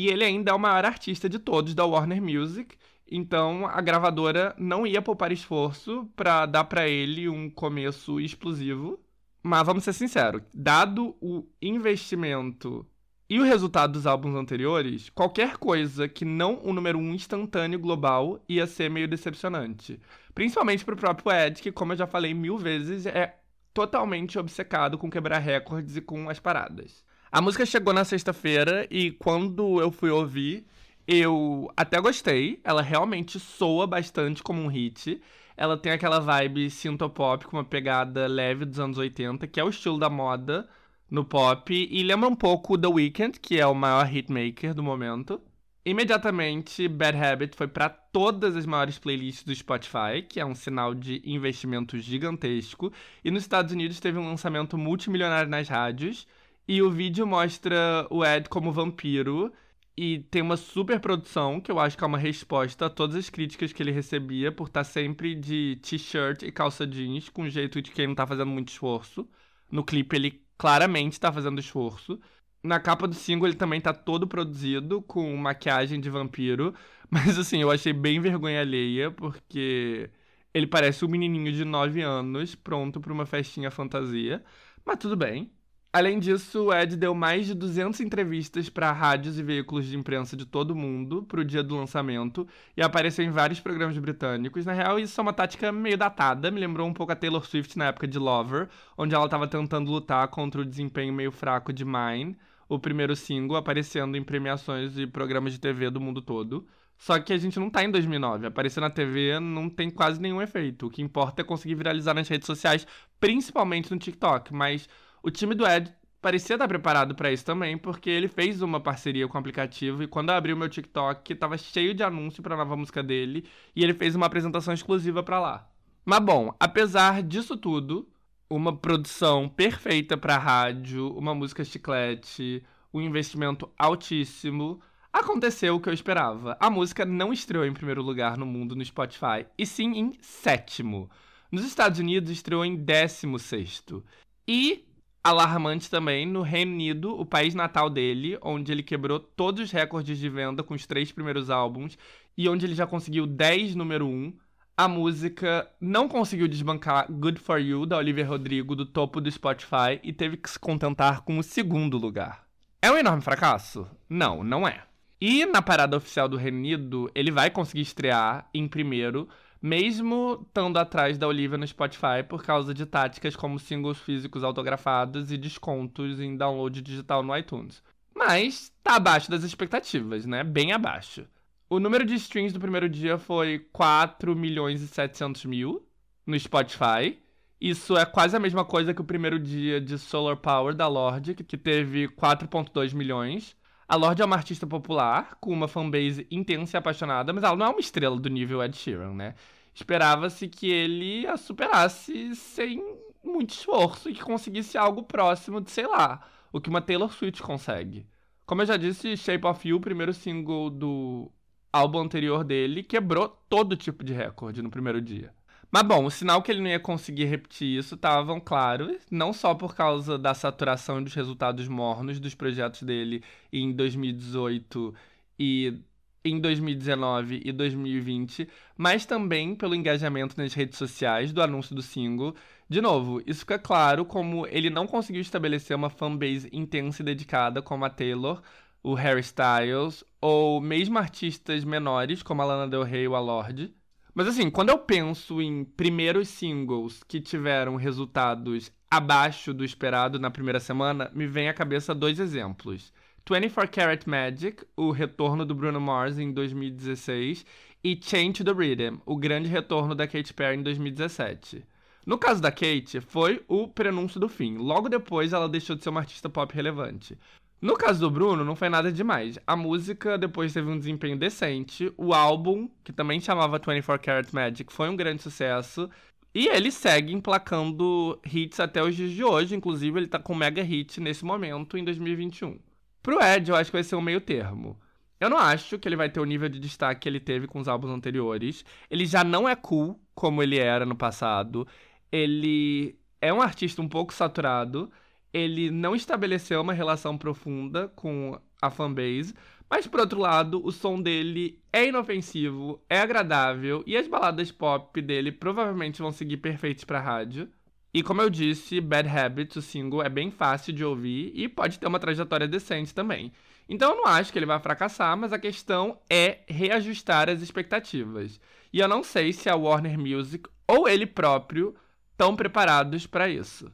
E ele ainda é o maior artista de todos da Warner Music, então a gravadora não ia poupar esforço para dar para ele um começo explosivo. Mas vamos ser sinceros, dado o investimento e o resultado dos álbuns anteriores, qualquer coisa que não o número um instantâneo global ia ser meio decepcionante. Principalmente pro próprio Ed, que, como eu já falei mil vezes, é totalmente obcecado com quebrar recordes e com as paradas. A música chegou na sexta-feira e quando eu fui ouvir, eu até gostei. Ela realmente soa bastante como um hit. Ela tem aquela vibe synthpop com uma pegada leve dos anos 80, que é o estilo da moda no pop e lembra um pouco The Weeknd, que é o maior hitmaker do momento. Imediatamente, Bad Habit foi para todas as maiores playlists do Spotify, que é um sinal de investimento gigantesco. E nos Estados Unidos teve um lançamento multimilionário nas rádios. E o vídeo mostra o Ed como vampiro. E tem uma super produção, que eu acho que é uma resposta a todas as críticas que ele recebia por estar sempre de t-shirt e calça jeans, com jeito de quem não tá fazendo muito esforço. No clipe ele claramente tá fazendo esforço. Na capa do single ele também tá todo produzido com maquiagem de vampiro, mas assim, eu achei bem vergonha alheia porque ele parece um menininho de 9 anos pronto para uma festinha fantasia, mas tudo bem. Além disso, o Ed deu mais de 200 entrevistas para rádios e veículos de imprensa de todo mundo pro dia do lançamento e apareceu em vários programas britânicos. Na real, isso é uma tática meio datada, me lembrou um pouco a Taylor Swift na época de Lover, onde ela estava tentando lutar contra o desempenho meio fraco de Mine, o primeiro single, aparecendo em premiações e programas de TV do mundo todo. Só que a gente não tá em 2009. Aparecer na TV não tem quase nenhum efeito. O que importa é conseguir viralizar nas redes sociais, principalmente no TikTok. Mas o time do Ed parecia estar preparado para isso também, porque ele fez uma parceria com o aplicativo e quando eu abri o meu TikTok, tava cheio de anúncio para nova música dele e ele fez uma apresentação exclusiva para lá. Mas bom, apesar disso tudo, uma produção perfeita para rádio, uma música chiclete, um investimento altíssimo, Aconteceu o que eu esperava. A música não estreou em primeiro lugar no mundo no Spotify, e sim em sétimo. Nos Estados Unidos estreou em décimo sexto. E, alarmante também, no Reino Unido, o país natal dele, onde ele quebrou todos os recordes de venda com os três primeiros álbuns, e onde ele já conseguiu 10 número 1, a música não conseguiu desbancar Good For You, da Olivia Rodrigo, do topo do Spotify, e teve que se contentar com o segundo lugar. É um enorme fracasso? Não, não é. E na parada oficial do Reino Unido, ele vai conseguir estrear em primeiro, mesmo estando atrás da Olivia no Spotify por causa de táticas como singles físicos autografados e descontos em download digital no iTunes. Mas tá abaixo das expectativas, né? Bem abaixo. O número de streams do primeiro dia foi 4 milhões e 700 mil no Spotify. Isso é quase a mesma coisa que o primeiro dia de Solar Power da Lorde, que teve 4,2 milhões. A Lorde é uma artista popular, com uma fanbase intensa e apaixonada, mas ela não é uma estrela do nível Ed Sheeran, né? Esperava-se que ele a superasse sem muito esforço e que conseguisse algo próximo de, sei lá, o que uma Taylor Swift consegue. Como eu já disse, Shape of You, o primeiro single do álbum anterior dele, quebrou todo tipo de recorde no primeiro dia. Mas bom, o sinal que ele não ia conseguir repetir isso estavam claros, não só por causa da saturação dos resultados mornos dos projetos dele em 2018 e em 2019 e 2020, mas também pelo engajamento nas redes sociais do anúncio do single. De novo, isso fica claro como ele não conseguiu estabelecer uma fanbase intensa e dedicada como a Taylor, o Harry Styles, ou mesmo artistas menores como a Lana Del Rey ou a Lorde. Mas assim, quando eu penso em primeiros singles que tiveram resultados abaixo do esperado na primeira semana, me vem à cabeça dois exemplos. 24 Karat Magic, o retorno do Bruno Mars em 2016, e Change the Rhythm, o grande retorno da Katy Perry em 2017. No caso da Kate, foi o prenúncio do fim. Logo depois, ela deixou de ser uma artista pop relevante. No caso do Bruno, não foi nada demais. A música depois teve um desempenho decente. O álbum, que também chamava 24 Karat Magic, foi um grande sucesso. E ele segue emplacando hits até os dias de hoje. Inclusive, ele tá com mega hit nesse momento, em 2021. Pro Ed, eu acho que vai ser um meio termo. Eu não acho que ele vai ter o nível de destaque que ele teve com os álbuns anteriores. Ele já não é cool como ele era no passado. Ele é um artista um pouco saturado ele não estabeleceu uma relação profunda com a fanbase, mas por outro lado, o som dele é inofensivo, é agradável e as baladas pop dele provavelmente vão seguir perfeitos para rádio. E como eu disse, Bad Habits, o single, é bem fácil de ouvir e pode ter uma trajetória decente também. Então eu não acho que ele vai fracassar, mas a questão é reajustar as expectativas. E eu não sei se a Warner Music ou ele próprio estão preparados para isso.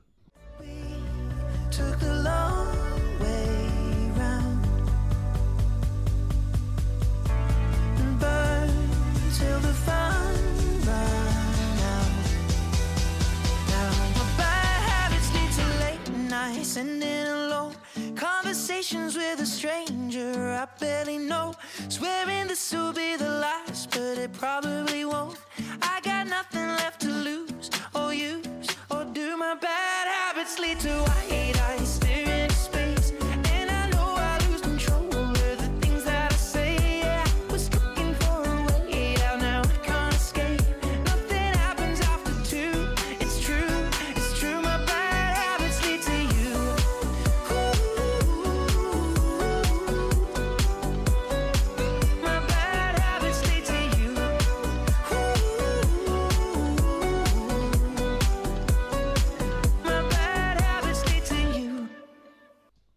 Sending alone conversations with a stranger I barely know. Swearing this will be the last, but it probably won't. I got nothing left to lose oh, or use or do. My bad habits lead to white eyes staring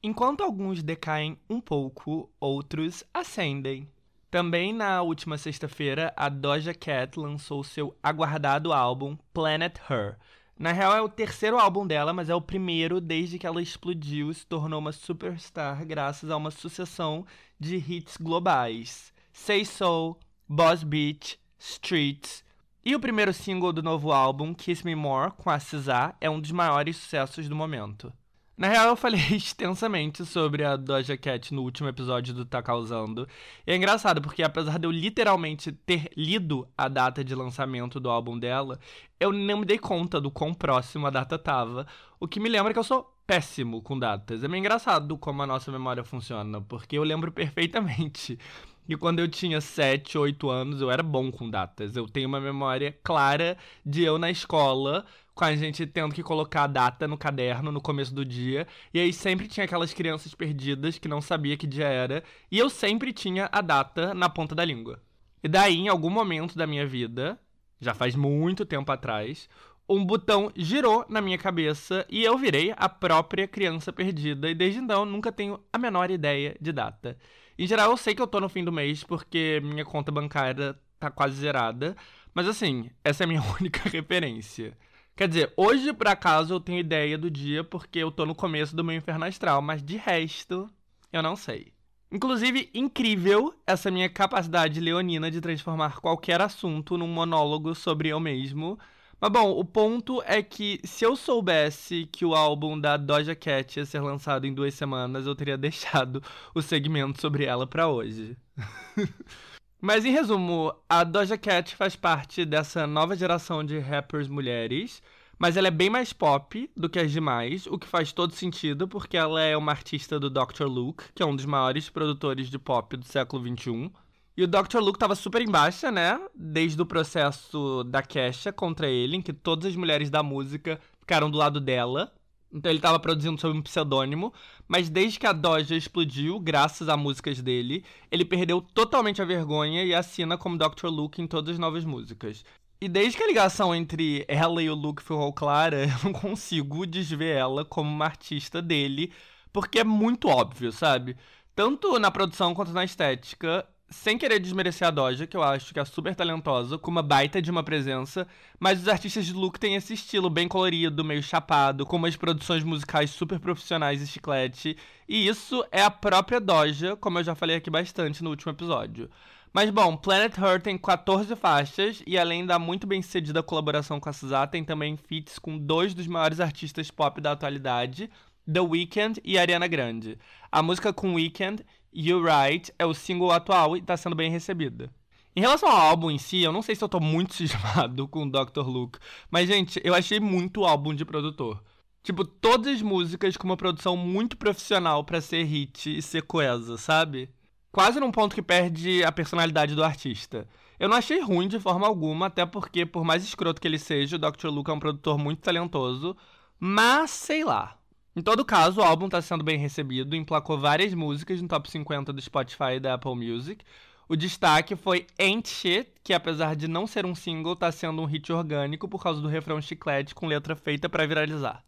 Enquanto alguns decaem um pouco, outros ascendem. Também na última sexta-feira, a Doja Cat lançou seu aguardado álbum Planet Her. Na real, é o terceiro álbum dela, mas é o primeiro desde que ela explodiu e se tornou uma superstar graças a uma sucessão de hits globais: Say So, Boss Beach, Streets. E o primeiro single do novo álbum, Kiss Me More, com a SZA, é um dos maiores sucessos do momento. Na real, eu falei extensamente sobre a Doja Cat no último episódio do Tá Causando. E é engraçado, porque apesar de eu literalmente ter lido a data de lançamento do álbum dela, eu não me dei conta do quão próximo a data tava. O que me lembra que eu sou péssimo com datas. É meio engraçado como a nossa memória funciona, porque eu lembro perfeitamente que quando eu tinha 7, 8 anos eu era bom com datas. Eu tenho uma memória clara de eu na escola, com a gente tendo que colocar a data no caderno no começo do dia, e aí sempre tinha aquelas crianças perdidas que não sabia que dia era, e eu sempre tinha a data na ponta da língua. E daí, em algum momento da minha vida, já faz muito tempo atrás, um botão girou na minha cabeça e eu virei a própria criança perdida. E desde então nunca tenho a menor ideia de data. Em geral, eu sei que eu tô no fim do mês porque minha conta bancária tá quase zerada. Mas assim, essa é a minha única referência. Quer dizer, hoje por acaso eu tenho ideia do dia porque eu tô no começo do meu inferno astral, mas de resto, eu não sei. Inclusive, incrível essa minha capacidade leonina de transformar qualquer assunto num monólogo sobre eu mesmo. Mas bom, o ponto é que se eu soubesse que o álbum da Doja Cat ia ser lançado em duas semanas, eu teria deixado o segmento sobre ela para hoje. Mas em resumo, a Doja Cat faz parte dessa nova geração de rappers mulheres, mas ela é bem mais pop do que as demais, o que faz todo sentido porque ela é uma artista do Dr. Luke, que é um dos maiores produtores de pop do século XXI. E o Dr. Luke tava super em baixa, né? Desde o processo da Kesha contra ele, em que todas as mulheres da música ficaram do lado dela. Então ele tava produzindo sob um pseudônimo, mas desde que a Doja explodiu, graças a músicas dele, ele perdeu totalmente a vergonha e assina como Dr. Luke em todas as novas músicas. E desde que a ligação entre ela e o Luke ficou clara, eu não consigo desver ela como uma artista dele, porque é muito óbvio, sabe? Tanto na produção quanto na estética, sem querer desmerecer a Doja, que eu acho que é super talentosa, com uma baita de uma presença, mas os artistas de look têm esse estilo bem colorido, meio chapado, com umas produções musicais super profissionais e chiclete, e isso é a própria Doja, como eu já falei aqui bastante no último episódio. Mas bom, Planet Her tem 14 faixas e além da muito bem sucedida colaboração com a SZA, tem também feats com dois dos maiores artistas pop da atualidade, The Weeknd e Ariana Grande. A música com Weeknd You Right é o single atual e está sendo bem recebida. Em relação ao álbum em si, eu não sei se eu tô muito cismado com o Dr. Luke, mas, gente, eu achei muito álbum de produtor. Tipo, todas as músicas com uma produção muito profissional para ser hit e ser coesa, sabe? Quase num ponto que perde a personalidade do artista. Eu não achei ruim de forma alguma, até porque, por mais escroto que ele seja, o Dr. Luke é um produtor muito talentoso, mas sei lá. Em todo caso, o álbum está sendo bem recebido, emplacou várias músicas no top 50 do Spotify e da Apple Music. O destaque foi Ain't Shit, que apesar de não ser um single, está sendo um hit orgânico por causa do refrão chiclete com letra feita para viralizar.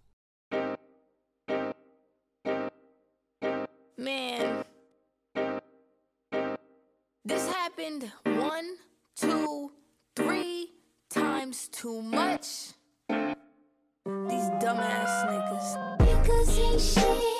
Man, this happened one, two, three times too much. These dumbass niggas. Niggas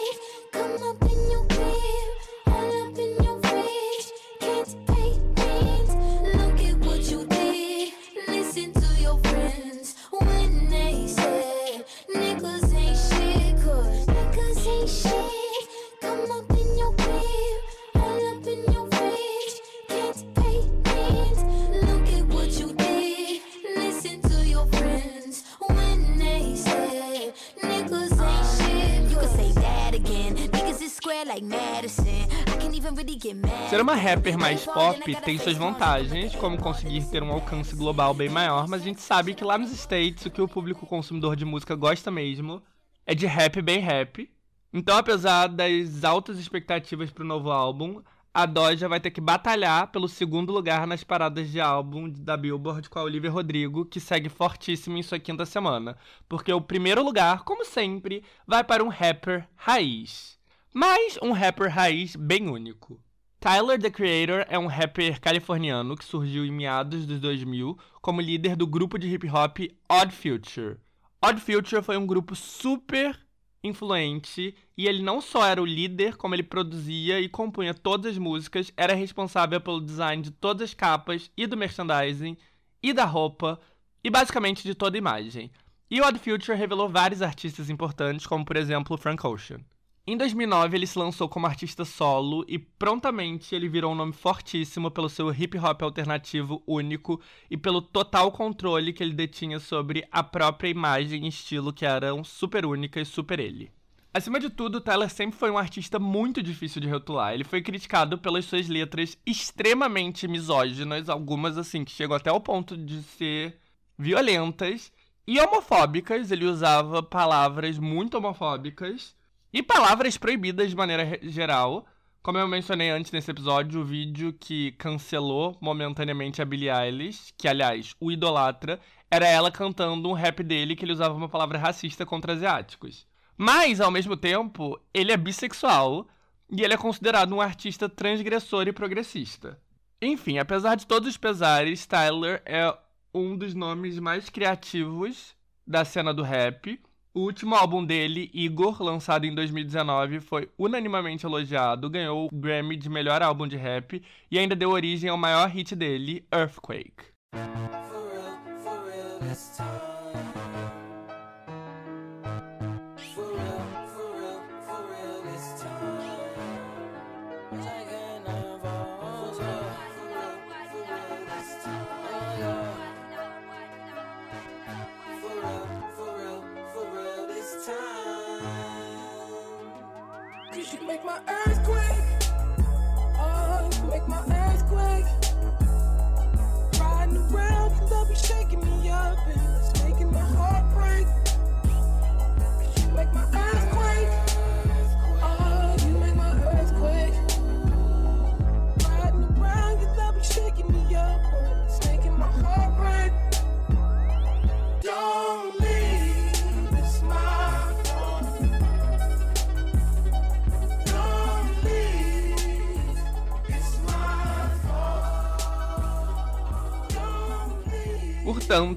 Ser uma rapper mais pop tem suas vantagens, como conseguir ter um alcance global bem maior, mas a gente sabe que lá nos States o que o público consumidor de música gosta mesmo é de rap bem rap. Então, apesar das altas expectativas pro novo álbum, a Doja vai ter que batalhar pelo segundo lugar nas paradas de álbum da Billboard com a Olivia Rodrigo, que segue fortíssimo em sua quinta semana. Porque o primeiro lugar, como sempre, vai para um rapper raiz. Mas um rapper raiz bem único. Tyler, The Creator, é um rapper californiano que surgiu em meados dos 2000 como líder do grupo de hip hop Odd Future. Odd Future foi um grupo super influente e ele não só era o líder, como ele produzia e compunha todas as músicas, era responsável pelo design de todas as capas e do merchandising e da roupa e basicamente de toda a imagem. E Odd Future revelou vários artistas importantes, como por exemplo Frank Ocean. Em 2009, ele se lançou como artista solo e prontamente ele virou um nome fortíssimo pelo seu hip hop alternativo único e pelo total controle que ele detinha sobre a própria imagem e estilo que eram super única e super ele. Acima de tudo, Tyler sempre foi um artista muito difícil de rotular. Ele foi criticado pelas suas letras extremamente misóginas, algumas assim que chegam até o ponto de ser violentas e homofóbicas. Ele usava palavras muito homofóbicas e palavras proibidas de maneira geral. Como eu mencionei antes nesse episódio, o vídeo que cancelou momentaneamente a Billie Eilish, que aliás o idolatra, era ela cantando um rap dele que ele usava uma palavra racista contra asiáticos. Mas, ao mesmo tempo, ele é bissexual e ele é considerado um artista transgressor e progressista. Enfim, apesar de todos os pesares, Tyler é um dos nomes mais criativos da cena do rap. O último álbum dele, Igor, lançado em 2019, foi unanimamente elogiado, ganhou o Grammy de melhor álbum de rap e ainda deu origem ao maior hit dele, Earthquake. For real, for real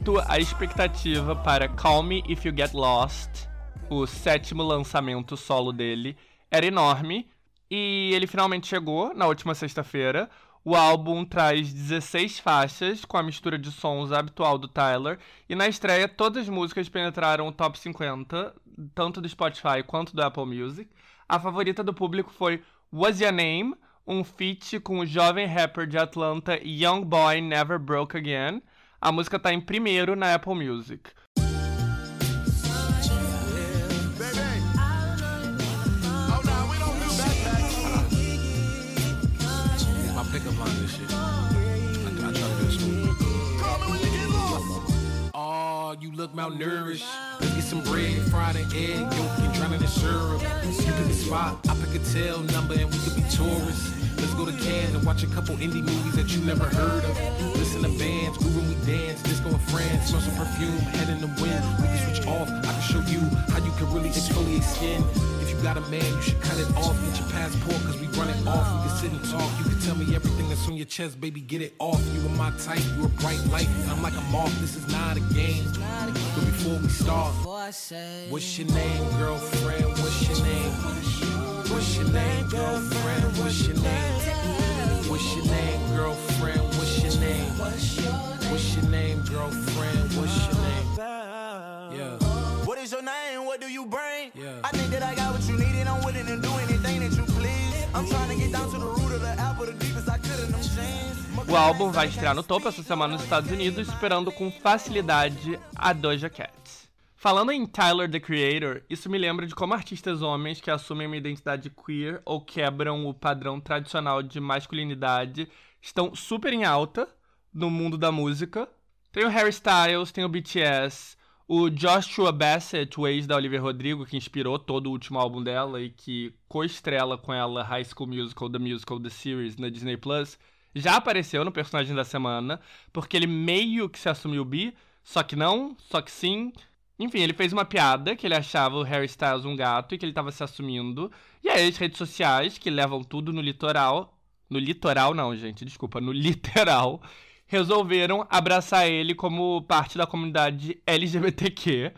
Portanto, a expectativa para Call Me If You Get Lost, o sétimo lançamento solo dele, era enorme e ele finalmente chegou na última sexta-feira. O álbum traz 16 faixas com a mistura de sons habitual do Tyler e na estreia todas as músicas penetraram o top 50, tanto do Spotify quanto do Apple Music. A favorita do público foi Was Your Name, um feat com o jovem rapper de Atlanta Young Boy Never Broke Again. A música tá em primeiro na Apple Music. Oh, you look malnourished. Let's get some bread, fried and egg, yolk and drown in syrup. You pick a spot, I pick a tail number, and we could be tourists. Let's go to Cannes and watch a couple indie movies that you never heard of. Listen to bands, groove when we dance, disco in France, smell some perfume, head in the wind. We can switch off. I can show you how you can really exfoliate skin. If you got a man, you should cut it off. Get your passport, cause we run it off. We can sit and talk. You can tell me everything that's on your chest, baby, get it off. You are my type, you a bright light, and I'm like a moth. This is not a game. But before we start, what's your name, girlfriend? What's your name? What's your name, girlfriend? What's your name? What's your name, girlfriend? What's your name? What's your name, girlfriend? What's your name? Yeah. What is your name? What do you bring? Yeah. I think that I got what you need and I'm willing to do anything that you please. I'm trying to get down to the root of the apple, the deepest I could in them jeans. O álbum vai estrear no topo essa semana nos Estados Unidos, esperando com facilidade a Doja Cat. Falando em Tyler the Creator, isso me lembra de como artistas homens que assumem uma identidade queer ou quebram o padrão tradicional de masculinidade estão super em alta no mundo da música. Tem o Harry Styles, tem o BTS, o Joshua Bassett, o ex da Olivia Rodrigo, que inspirou todo o último álbum dela e que co-estrela com ela High School Musical, The Musical, The Series na Disney Plus, já apareceu no personagem da semana, porque ele meio que se assumiu bi, só que não, só que sim, enfim, ele fez uma piada que ele achava o Harry Styles um gato e que ele tava se assumindo. E aí as redes sociais, que levam tudo no litoral. No litoral, não, gente, desculpa, no literal. Resolveram abraçar ele como parte da comunidade LGBTQ.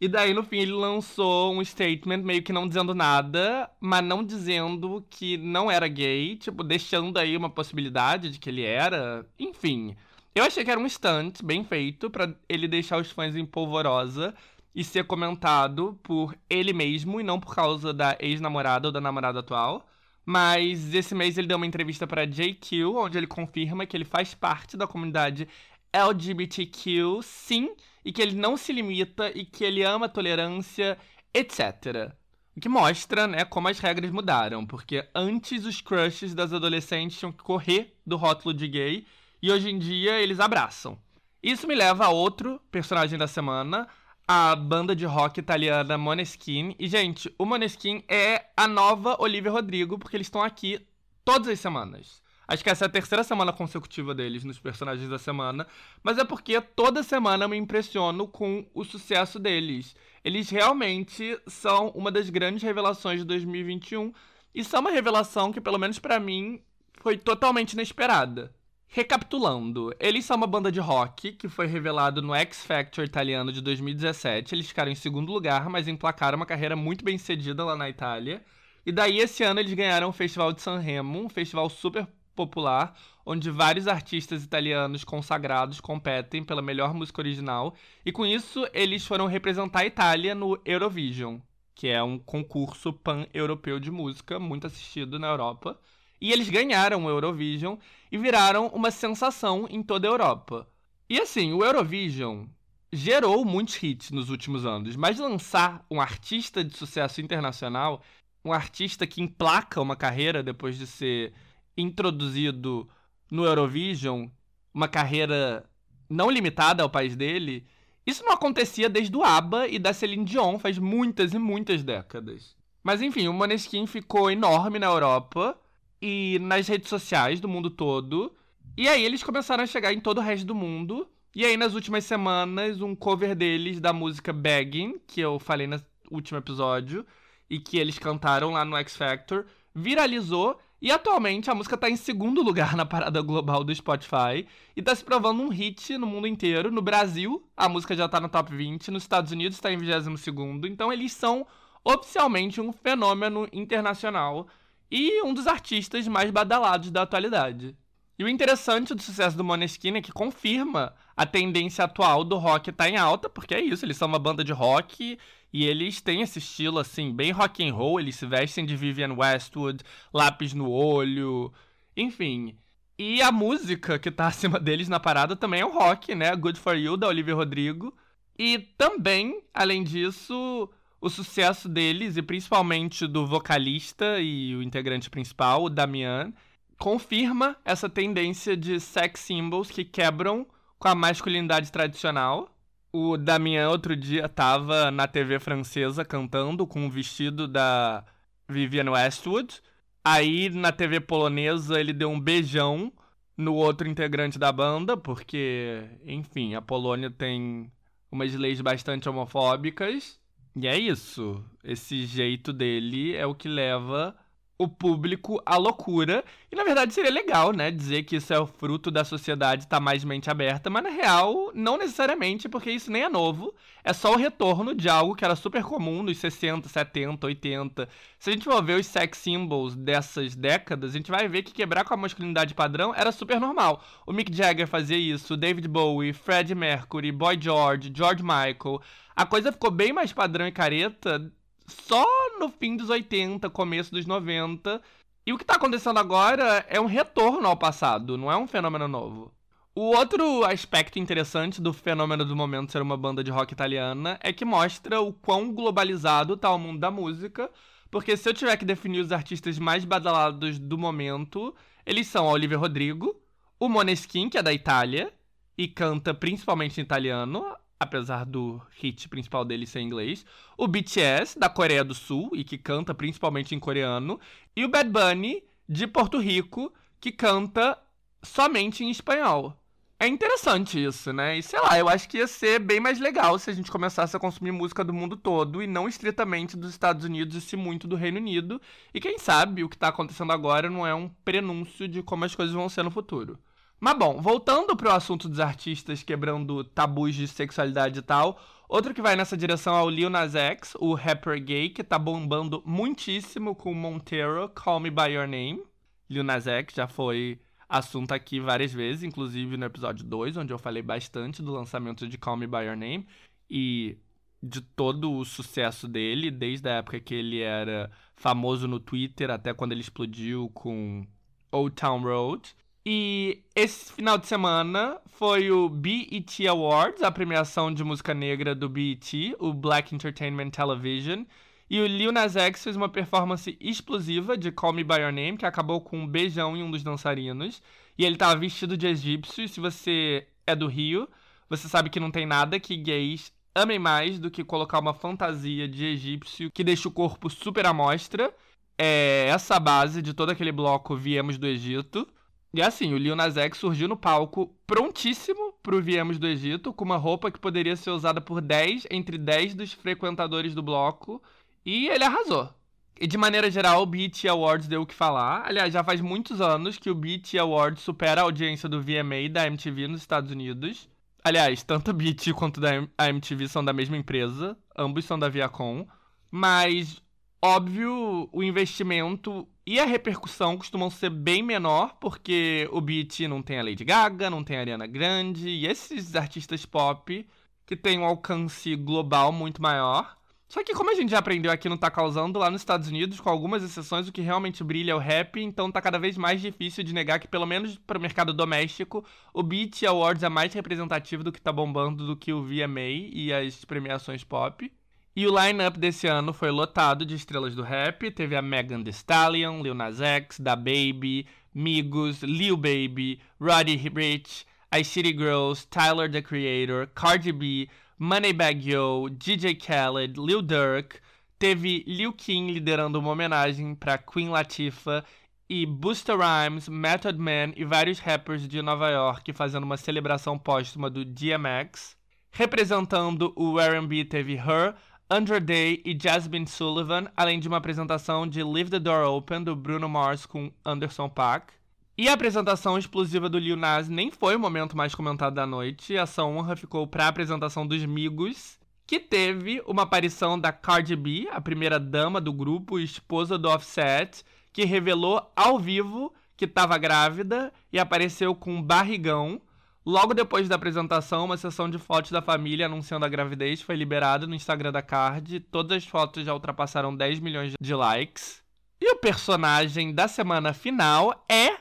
E daí, no fim, ele lançou um statement meio que não dizendo nada, mas não dizendo que não era gay, tipo, deixando aí uma possibilidade de que ele era. Enfim. Eu achei que era um stunt bem feito para ele deixar os fãs em polvorosa e ser comentado por ele mesmo e não por causa da ex-namorada ou da namorada atual. Mas esse mês ele deu uma entrevista para JQ, onde ele confirma que ele faz parte da comunidade LGBTQ, sim, e que ele não se limita e que ele ama a tolerância, etc. O que mostra, né, como as regras mudaram, porque antes os crushes das adolescentes tinham que correr do rótulo de gay e hoje em dia eles abraçam. Isso me leva a outro personagem da semana, a banda de rock italiana Moneskin. E, gente, o Moneskin é a nova Olivia Rodrigo, porque eles estão aqui todas as semanas. Acho que essa é a terceira semana consecutiva deles nos personagens da semana. Mas é porque toda semana eu me impressiono com o sucesso deles. Eles realmente são uma das grandes revelações de 2021. E são uma revelação que, pelo menos para mim, foi totalmente inesperada. Recapitulando, eles são uma banda de rock que foi revelado no X Factor italiano de 2017. Eles ficaram em segundo lugar, mas emplacaram uma carreira muito bem cedida lá na Itália. E daí, esse ano, eles ganharam o Festival de Sanremo, um festival super popular, onde vários artistas italianos consagrados competem pela melhor música original. E com isso, eles foram representar a Itália no Eurovision, que é um concurso pan-europeu de música, muito assistido na Europa. E eles ganharam o Eurovision e viraram uma sensação em toda a Europa. E assim, o Eurovision gerou muitos hits nos últimos anos, mas lançar um artista de sucesso internacional, um artista que emplaca uma carreira depois de ser introduzido no Eurovision, uma carreira não limitada ao país dele, isso não acontecia desde o ABBA e da Celine Dion faz muitas e muitas décadas. Mas enfim, o Måneskin ficou enorme na Europa e nas redes sociais do mundo todo. E aí eles começaram a chegar em todo o resto do mundo. E aí, nas últimas semanas, um cover deles da música Begging, que eu falei no último episódio, e que eles cantaram lá no X Factor, viralizou. E atualmente a música tá em segundo lugar na parada global do Spotify e tá se provando um hit no mundo inteiro. No Brasil, a música já tá no top 20, nos Estados Unidos está em 22 segundo. Então eles são oficialmente um fenômeno internacional e um dos artistas mais badalados da atualidade. E o interessante do sucesso do Måneskin é que confirma a tendência atual do rock estar tá em alta, porque é isso, eles são uma banda de rock e eles têm esse estilo assim, bem rock and roll, eles se vestem de Vivian Westwood, lápis no olho, enfim. E a música que tá acima deles na parada também é o rock, né? Good For You, da Olivia Rodrigo. E também, além disso, o sucesso deles, e principalmente do vocalista e o integrante principal, o Damian, confirma essa tendência de sex symbols que quebram com a masculinidade tradicional. O Damian outro dia tava na TV francesa cantando com o vestido da Vivienne Westwood. Aí na TV polonesa ele deu um beijão no outro integrante da banda, porque, enfim, a Polônia tem umas leis bastante homofóbicas. E é isso. Esse jeito dele é o que leva o público à loucura. E na verdade seria legal, né, dizer que isso é o fruto da sociedade estar tá mais mente aberta, mas na real, não necessariamente, porque isso nem é novo. É só o retorno de algo que era super comum nos 60, 70, 80. Se a gente for ver os sex symbols dessas décadas, a gente vai ver que quebrar com a masculinidade padrão era super normal. O Mick Jagger fazia isso, David Bowie, Freddie Mercury, Boy George, George Michael. A coisa ficou bem mais padrão e careta só no fim dos 80, começo dos 90. E o que tá acontecendo agora é um retorno ao passado, não é um fenômeno novo. O outro aspecto interessante do fenômeno do momento ser uma banda de rock italiana é que mostra o quão globalizado tá o mundo da música, porque se eu tiver que definir os artistas mais badalados do momento, eles são a Olivia Rodrigo, o Moneskin, que é da Itália e canta principalmente em italiano, apesar do hit principal dele ser em inglês, o BTS, da Coreia do Sul, e que canta principalmente em coreano, e o Bad Bunny, de Porto Rico, que canta somente em espanhol. É interessante isso, né? E sei lá, eu acho que ia ser bem mais legal se a gente começasse a consumir música do mundo todo e não estritamente dos Estados Unidos e se muito do Reino Unido. E quem sabe o que tá acontecendo agora não é um prenúncio de como as coisas vão ser no futuro. Mas bom, voltando pro assunto dos artistas quebrando tabus de sexualidade e tal, outro que vai nessa direção é o Lil Nas X, o rapper gay, que tá bombando muitíssimo com Montero, Call Me By Your Name. Lil Nas X já foi assunto aqui várias vezes, inclusive no episódio 2, onde eu falei bastante do lançamento de Call Me By Your Name e de todo o sucesso dele, desde a época que ele era famoso no Twitter até quando ele explodiu com Old Town Road. E esse final de semana foi o BET Awards, a premiação de música negra do BET, o Black Entertainment Television. E o Lil Nas X fez uma performance explosiva de Call Me By Your Name, que acabou com um beijão em um dos dançarinos. E ele tava vestido de egípcio, e se você é do Rio, você sabe que não tem nada que gays amem mais do que colocar uma fantasia de egípcio que deixa o corpo super à mostra. É essa a base de todo aquele bloco Viemos do Egito. E assim, o Lil Nas X surgiu no palco prontíssimo pro Viemos do Egito, com uma roupa que poderia ser usada por 10 entre 10 dos frequentadores do bloco. E ele arrasou. E de maneira geral, o BET Awards deu o que falar. Aliás, já faz muitos anos que o BET Awards supera a audiência do VMA da MTV nos Estados Unidos. Aliás, tanto a BET quanto a MTV são da mesma empresa, ambos são da Viacom. Mas, óbvio, o investimento e a repercussão costumam ser bem menor, porque o BET não tem a Lady Gaga, não tem a Ariana Grande, e esses artistas pop que têm um alcance global muito maior. Só que como a gente já aprendeu aqui no Tá Causando, lá nos Estados Unidos, com algumas exceções, o que realmente brilha é o rap, então tá cada vez mais difícil de negar que, pelo menos para o mercado doméstico, o Beat Awards é mais representativo do que tá bombando do que o VMA e as premiações pop. E o line-up desse ano foi lotado de estrelas do rap. Teve a Megan Thee Stallion, Lil Nas X, Da Baby, Migos, Lil Baby, Roddy Rich, Ice City Girls, Tyler, The Creator, Cardi B, Moneybag Yo, DJ Khaled, Lil Durk, teve Lil Kim liderando uma homenagem para Queen Latifah e Busta Rhymes, Method Man e vários rappers de Nova York fazendo uma celebração póstuma do DMX. Representando o R&B teve Her, Andrew Day e Jasmine Sullivan, além de uma apresentação de Leave the Door Open do Bruno Mars com Anderson Paak. E a apresentação explosiva do Lil Nas nem foi o momento mais comentado da noite. Essa honra ficou para a apresentação dos Migos, que teve uma aparição da Cardi B, a primeira dama do grupo, esposa do Offset, que revelou ao vivo que estava grávida e apareceu com um barrigão. Logo depois da apresentação, uma sessão de fotos da família anunciando a gravidez foi liberada no Instagram da Card. Todas as fotos já ultrapassaram 10 milhões de likes. E o personagem da semana final é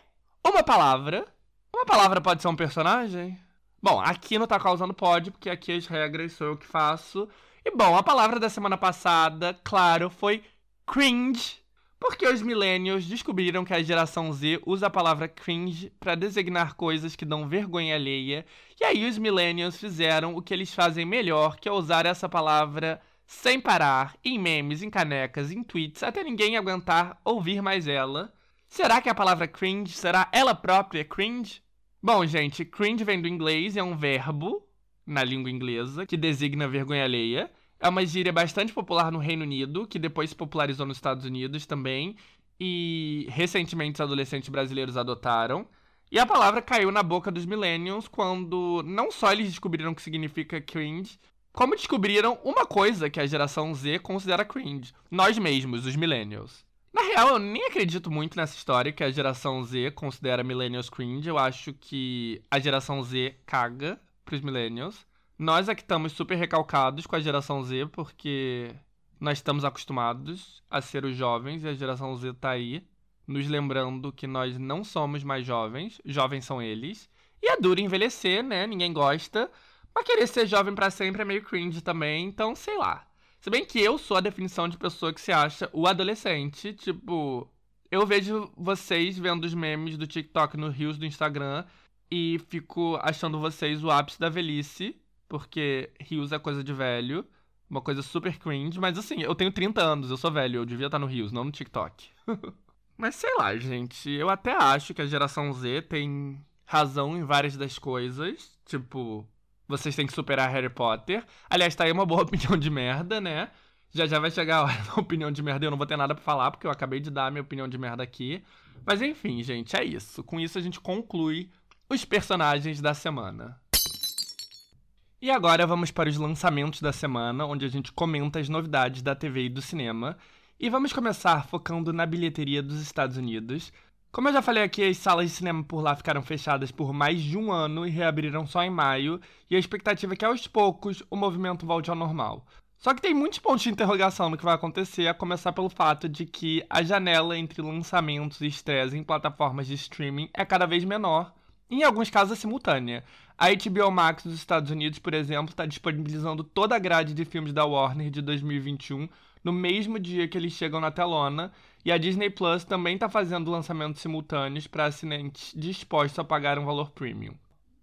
uma palavra. Uma palavra pode ser um personagem? Bom, aqui no Tá Causando pode, porque aqui as regras sou eu que faço. E bom, a palavra da semana passada, claro, foi cringe. Porque os millennials descobriram que a geração Z usa a palavra cringe para designar coisas que dão vergonha alheia. E aí os millennials fizeram o que eles fazem melhor, que é usar essa palavra sem parar, em memes, em canecas, em tweets, até ninguém aguentar ouvir mais ela. Será que a palavra cringe será ela própria cringe? Bom, gente, cringe vem do inglês e é um verbo na língua inglesa que designa vergonha alheia. É uma gíria bastante popular no Reino Unido, que depois se popularizou nos Estados Unidos também, e recentemente os adolescentes brasileiros adotaram. E a palavra caiu na boca dos millennials quando não só eles descobriram o que significa cringe, como descobriram uma coisa que a geração Z considera cringe: nós mesmos, os millennials. Na real, eu nem acredito muito nessa história que a geração Z considera millennials cringe. Eu acho que a geração Z caga pros millennials. Nós é que estamos super recalcados com a geração Z, porque nós estamos acostumados a ser os jovens e a geração Z tá aí, nos lembrando que nós não somos mais jovens, jovens são eles. E é duro envelhecer, né? Ninguém gosta. Mas querer ser jovem para sempre é meio cringe também, então sei lá. Se bem que eu sou a definição de pessoa que se acha o adolescente. Tipo, eu vejo vocês vendo os memes do TikTok no Rios do Instagram e fico achando vocês o ápice da velhice, porque Rios é coisa de velho, uma coisa super cringe, mas assim, eu tenho 30 anos, eu sou velho, eu devia estar no Rios, não no TikTok. mas sei lá, gente, eu até acho que a geração Z tem razão em várias das coisas, tipo, vocês têm que superar Harry Potter. Aliás, tá aí uma boa opinião de merda, né? Já já vai chegar a hora da opinião de merda eu não vou ter nada pra falar, porque eu acabei de dar a minha opinião de merda aqui. Mas enfim, gente, é isso. Com isso a gente conclui os personagens da semana. E agora vamos para os lançamentos da semana, onde a gente comenta as novidades da TV e do cinema. E vamos começar focando na bilheteria dos Estados Unidos. Como eu já falei aqui, as salas de cinema por lá ficaram fechadas por mais de um ano e reabriram só em maio, e a expectativa é que aos poucos o movimento volte ao normal. Só que tem muitos pontos de interrogação no que vai acontecer, a começar pelo fato de que a janela entre lançamentos e estreias em plataformas de streaming é cada vez menor, em alguns casos é simultânea. A HBO Max dos Estados Unidos, por exemplo, está disponibilizando toda a grade de filmes da Warner de 2021 no mesmo dia que eles chegam na telona, e a Disney Plus também está fazendo lançamentos simultâneos para assinantes dispostos a pagar um valor premium.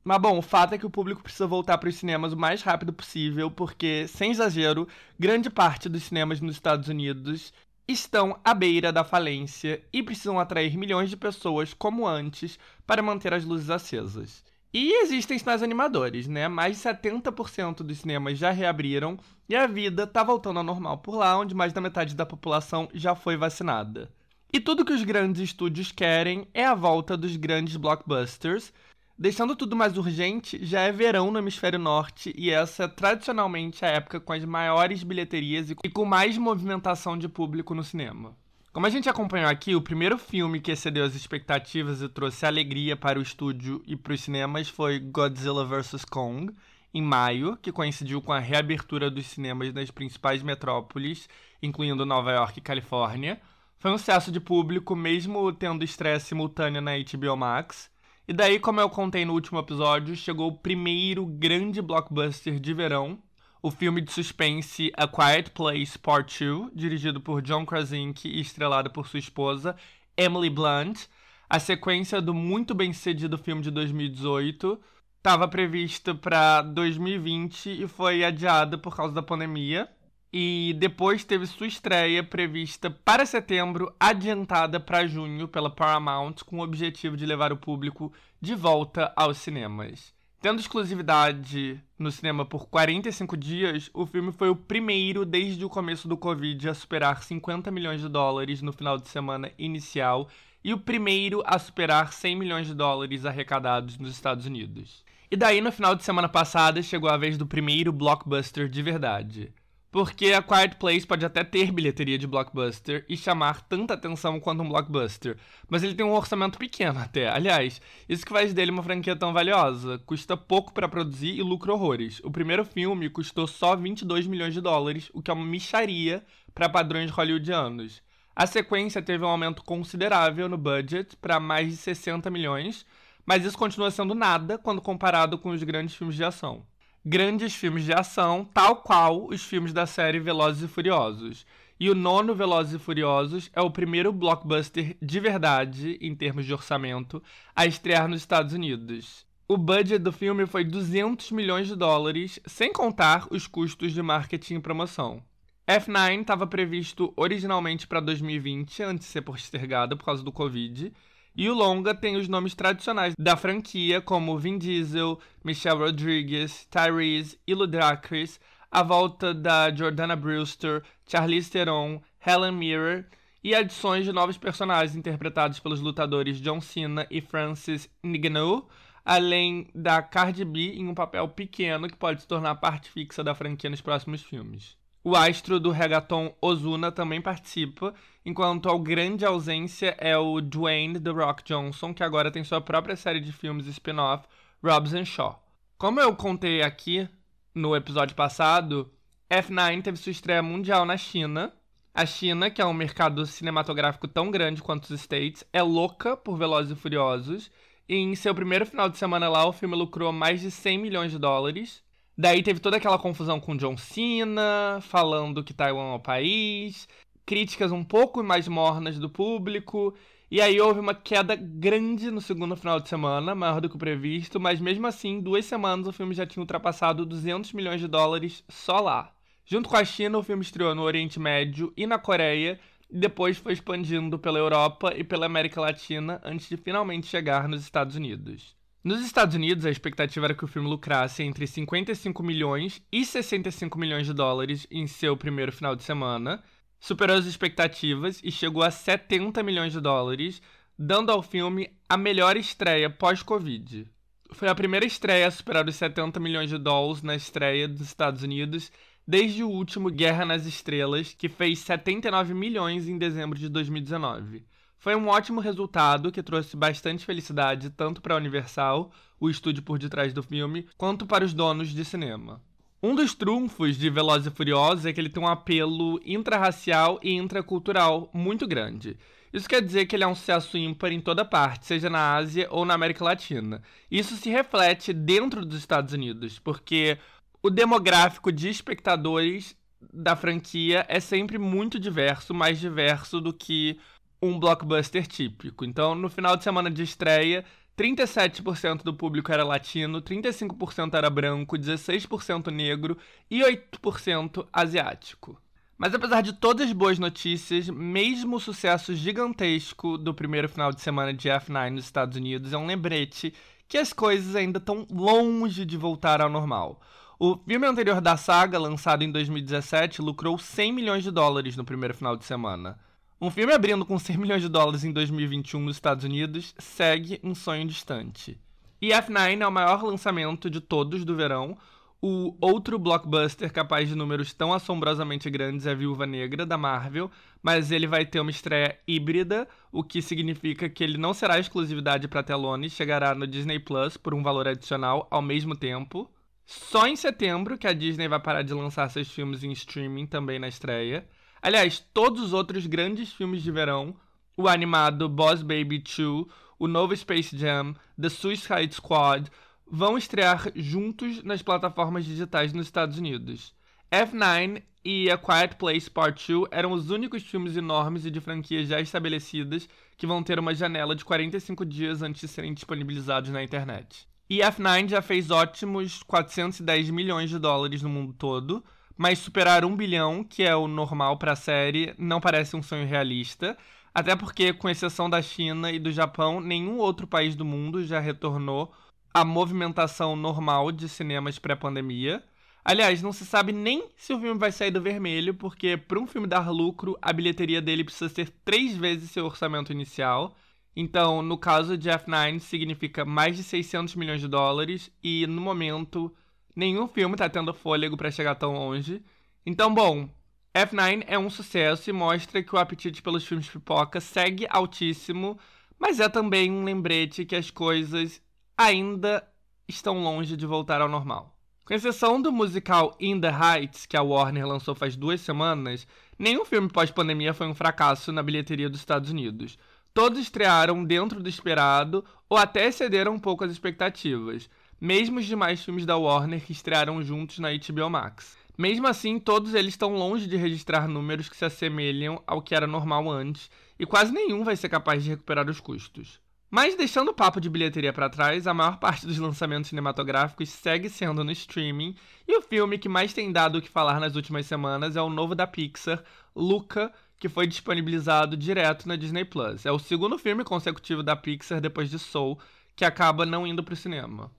Mas bom, o fato é que o público precisa voltar para os cinemas o mais rápido possível, porque, sem exagero, grande parte dos cinemas nos Estados Unidos estão à beira da falência e precisam atrair milhões de pessoas como antes para manter as luzes acesas. E existem sinais animadores, né? Mais de 70% dos cinemas já reabriram e a vida tá voltando ao normal por lá, onde mais da metade da população já foi vacinada. E tudo que os grandes estúdios querem é a volta dos grandes blockbusters. Deixando tudo mais urgente, já é verão no hemisfério norte e essa é tradicionalmente a época com as maiores bilheterias e com mais movimentação de público no cinema. Como a gente acompanhou aqui, o primeiro filme que excedeu as expectativas e trouxe alegria para o estúdio e para os cinemas foi Godzilla vs. Kong, em maio, que coincidiu com a reabertura dos cinemas nas principais metrópoles, incluindo Nova York e Califórnia. Foi um sucesso de público, mesmo tendo estreia simultânea na HBO Max. E daí, como eu contei no último episódio, chegou o primeiro grande blockbuster de verão, o filme de suspense A Quiet Place Part 2, dirigido por John Krasinski e estrelado por sua esposa, Emily Blunt. A sequência do muito bem-sucedido filme de 2018 estava prevista para 2020 e foi adiada por causa da pandemia. E depois teve sua estreia prevista para setembro, adiantada para junho pela Paramount, com o objetivo de levar o público de volta aos cinemas. Tendo exclusividade no cinema por 45 dias, o filme foi o primeiro desde o começo do Covid a superar 50 milhões de dólares no final de semana inicial e o primeiro a superar 100 milhões de dólares arrecadados nos Estados Unidos. E daí, no final de semana passada, chegou a vez do primeiro blockbuster de verdade. Porque a Quiet Place pode até ter bilheteria de blockbuster e chamar tanta atenção quanto um blockbuster, mas ele tem um orçamento pequeno até. Aliás, isso que faz dele uma franquia tão valiosa. Custa pouco para produzir e lucra horrores. O primeiro filme custou só 22 milhões de dólares, o que é uma micharia para padrões hollywoodianos. A sequência teve um aumento considerável no budget para mais de 60 milhões, mas isso continua sendo nada quando comparado com os grandes filmes de ação grandes filmes de ação, tal qual os filmes da série Velozes e Furiosos. E o nono Velozes e Furiosos é o primeiro blockbuster de verdade, em termos de orçamento, a estrear nos Estados Unidos. O budget do filme foi 200 milhões de dólares, sem contar os custos de marketing e promoção. F9 estava previsto originalmente para 2020, antes de ser postergado por causa do Covid, e o longa tem os nomes tradicionais da franquia, como Vin Diesel, Michelle Rodriguez, Tyrese e Ludacris, a volta da Jordana Brewster, Charlize Theron, Helen Mirren e adições de novos personagens interpretados pelos lutadores John Cena e Francis Ngannou, além da Cardi B em um papel pequeno que pode se tornar parte fixa da franquia nos próximos filmes. O astro do reggaeton Ozuna também participa, enquanto a grande ausência é o Dwayne The Rock Johnson, que agora tem sua própria série de filmes spin-off, Robson Shaw. Como eu contei aqui no episódio passado, F9 teve sua estreia mundial na China. A China, que é um mercado cinematográfico tão grande quanto os States, é louca por Velozes e Furiosos. E em seu primeiro final de semana lá, o filme lucrou mais de 100 milhões de dólares. Daí teve toda aquela confusão com John Cena, falando que Taiwan é o país, críticas um pouco mais mornas do público, e aí houve uma queda grande no segundo final de semana, maior do que o previsto, mas mesmo assim, duas semanas o filme já tinha ultrapassado 200 milhões de dólares só lá. Junto com a China, o filme estreou no Oriente Médio e na Coreia, e depois foi expandindo pela Europa e pela América Latina antes de finalmente chegar nos Estados Unidos. Nos Estados Unidos, a expectativa era que o filme lucrasse entre 55 milhões e 65 milhões de dólares em seu primeiro final de semana, superou as expectativas e chegou a 70 milhões de dólares, dando ao filme a melhor estreia pós-Covid. Foi a primeira estreia a superar os 70 milhões de dólares na estreia dos Estados Unidos desde o último Guerra nas Estrelas, que fez 79 milhões em dezembro de 2019. Foi um ótimo resultado que trouxe bastante felicidade tanto para a Universal, o estúdio por detrás do filme, quanto para os donos de cinema. Um dos trunfos de Velozes e Furiosos é que ele tem um apelo intrarracial e intracultural muito grande. Isso quer dizer que ele é um sucesso ímpar em toda parte, seja na Ásia ou na América Latina. Isso se reflete dentro dos Estados Unidos, porque o demográfico de espectadores da franquia é sempre muito diverso, mais diverso do que um blockbuster típico. Então, no final de semana de estreia, 37% do público era latino, 35% era branco, 16% negro e 8% asiático. Mas apesar de todas as boas notícias, mesmo o sucesso gigantesco do primeiro final de semana de F9 nos Estados Unidos é um lembrete que as coisas ainda estão longe de voltar ao normal. O filme anterior da saga, lançado em 2017, lucrou 100 milhões de dólares no primeiro final de semana. Um filme abrindo com 100 milhões de dólares em 2021 nos Estados Unidos segue um sonho distante. E F9 é o maior lançamento de todos do verão, o outro blockbuster capaz de números tão assombrosamente grandes é Viúva Negra, da Marvel, mas ele vai ter uma estreia híbrida, o que significa que ele não será exclusividade para telones, chegará no Disney Plus por um valor adicional ao mesmo tempo. Só em setembro que a Disney vai parar de lançar seus filmes em streaming também na estreia. Aliás, todos os outros grandes filmes de verão, o animado Boss Baby 2, o novo Space Jam, The Suicide Squad, vão estrear juntos nas plataformas digitais nos Estados Unidos. F9 e A Quiet Place Part 2 eram os únicos filmes enormes e de franquias já estabelecidas que vão ter uma janela de 45 dias antes de serem disponibilizados na internet. E F9 já fez ótimos 410 milhões de dólares no mundo todo, mas superar um bilhão, que é o normal para a série, não parece um sonho realista, até porque, com exceção da China e do Japão, nenhum outro país do mundo já retornou a movimentação normal de cinemas pré-pandemia. Aliás, não se sabe nem se o filme vai sair do vermelho, porque para um filme dar lucro, a bilheteria dele precisa ser três vezes seu orçamento inicial. Então, no caso de F9, significa mais de 600 milhões de dólares e, no momento, nenhum filme está tendo fôlego para chegar tão longe. Então, bom, F9 é um sucesso e mostra que o apetite pelos filmes pipoca segue altíssimo, mas é também um lembrete que as coisas ainda estão longe de voltar ao normal. Com exceção do musical In the Heights, que a Warner lançou faz duas semanas, nenhum filme pós-pandemia foi um fracasso na bilheteria dos Estados Unidos. Todos estrearam dentro do esperado ou até excederam um pouco as expectativas, mesmo os demais filmes da Warner que estrearam juntos na HBO Max. Mesmo assim, todos eles estão longe de registrar números que se assemelham ao que era normal antes, e quase nenhum vai ser capaz de recuperar os custos. Mas deixando o papo de bilheteria para trás, a maior parte dos lançamentos cinematográficos segue sendo no streaming, e o filme que mais tem dado o que falar nas últimas semanas é o novo da Pixar, Luca, que foi disponibilizado direto na Disney Plus. É o segundo filme consecutivo da Pixar depois de Soul, que acaba não indo para o cinema.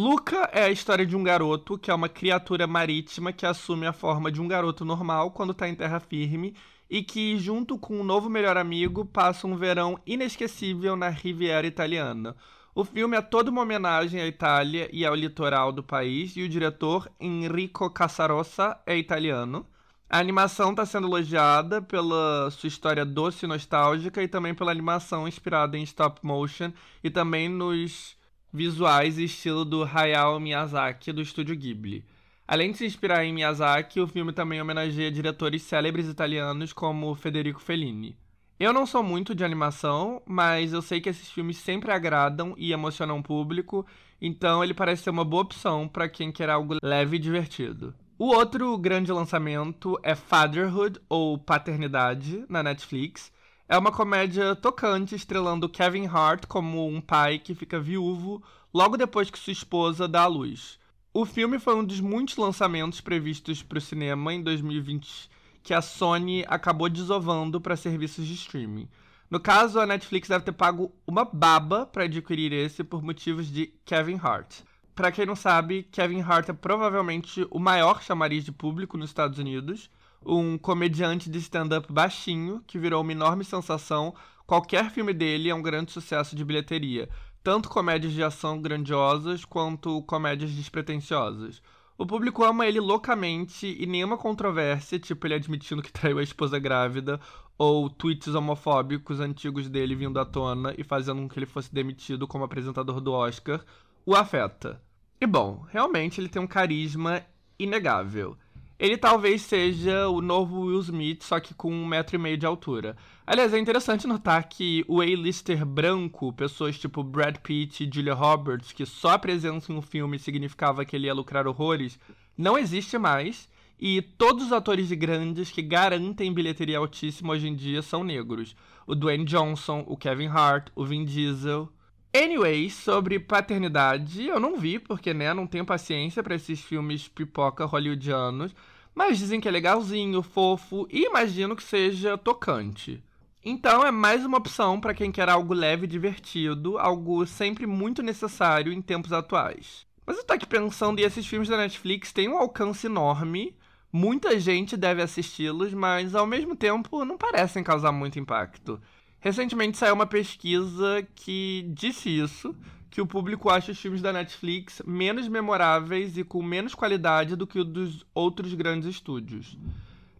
Luca é a história de um garoto que é uma criatura marítima que assume a forma de um garoto normal quando está em terra firme e que, junto com um novo melhor amigo, passa um verão inesquecível na Riviera Italiana. O filme é toda uma homenagem à Itália e ao litoral do país, e o diretor Enrico Casarossa é italiano. A animação está sendo elogiada pela sua história doce e nostálgica e também pela animação inspirada em stop motion e também nos visuais e estilo do Hayao Miyazaki do estúdio Ghibli. Além de se inspirar em Miyazaki, o filme também homenageia diretores célebres italianos como Federico Fellini. Eu não sou muito de animação, mas eu sei que esses filmes sempre agradam e emocionam o público, então ele parece ser uma boa opção para quem quer algo leve e divertido. O outro grande lançamento é Fatherhood, ou Paternidade, na Netflix. É uma comédia tocante estrelando Kevin Hart como um pai que fica viúvo logo depois que sua esposa dá à luz. O filme foi um dos muitos lançamentos previstos para o cinema em 2020 que a Sony acabou desovando para serviços de streaming. No caso, a Netflix deve ter pago uma baba para adquirir esse por motivos de Kevin Hart. Para quem não sabe, Kevin Hart é provavelmente o maior chamariz de público nos Estados Unidos, um comediante de stand-up baixinho que virou uma enorme sensação. Qualquer filme dele é um grande sucesso de bilheteria, tanto comédias de ação grandiosas quanto comédias despretensiosas. O público ama ele loucamente e nenhuma controvérsia, tipo ele admitindo que traiu a esposa grávida, ou tweets homofóbicos antigos dele vindo à tona e fazendo com que ele fosse demitido como apresentador do Oscar, o afeta. E bom, realmente ele tem um carisma inegável. Ele talvez seja o novo Will Smith, só que com um metro e meio de altura. Aliás, é interessante notar que o A-lister branco, pessoas tipo Brad Pitt e Julia Roberts, que só a presença em um filme significava que ele ia lucrar horrores, não existe mais. E todos os atores grandes que garantem bilheteria altíssima hoje em dia são negros. O Dwayne Johnson, o Kevin Hart, o Vin Diesel. Anyway, sobre paternidade, eu não vi, porque né, não tenho paciência para esses filmes pipoca hollywoodianos, mas dizem que é legalzinho, fofo e imagino que seja tocante. Então é mais uma opção para quem quer algo leve e divertido, algo sempre muito necessário em tempos atuais. Mas eu tô aqui pensando, e esses filmes da Netflix têm um alcance enorme, muita gente deve assisti-los, mas ao mesmo tempo não parecem causar muito impacto. Recentemente saiu uma pesquisa que disse isso, que o público acha os filmes da Netflix menos memoráveis e com menos qualidade do que o dos outros grandes estúdios.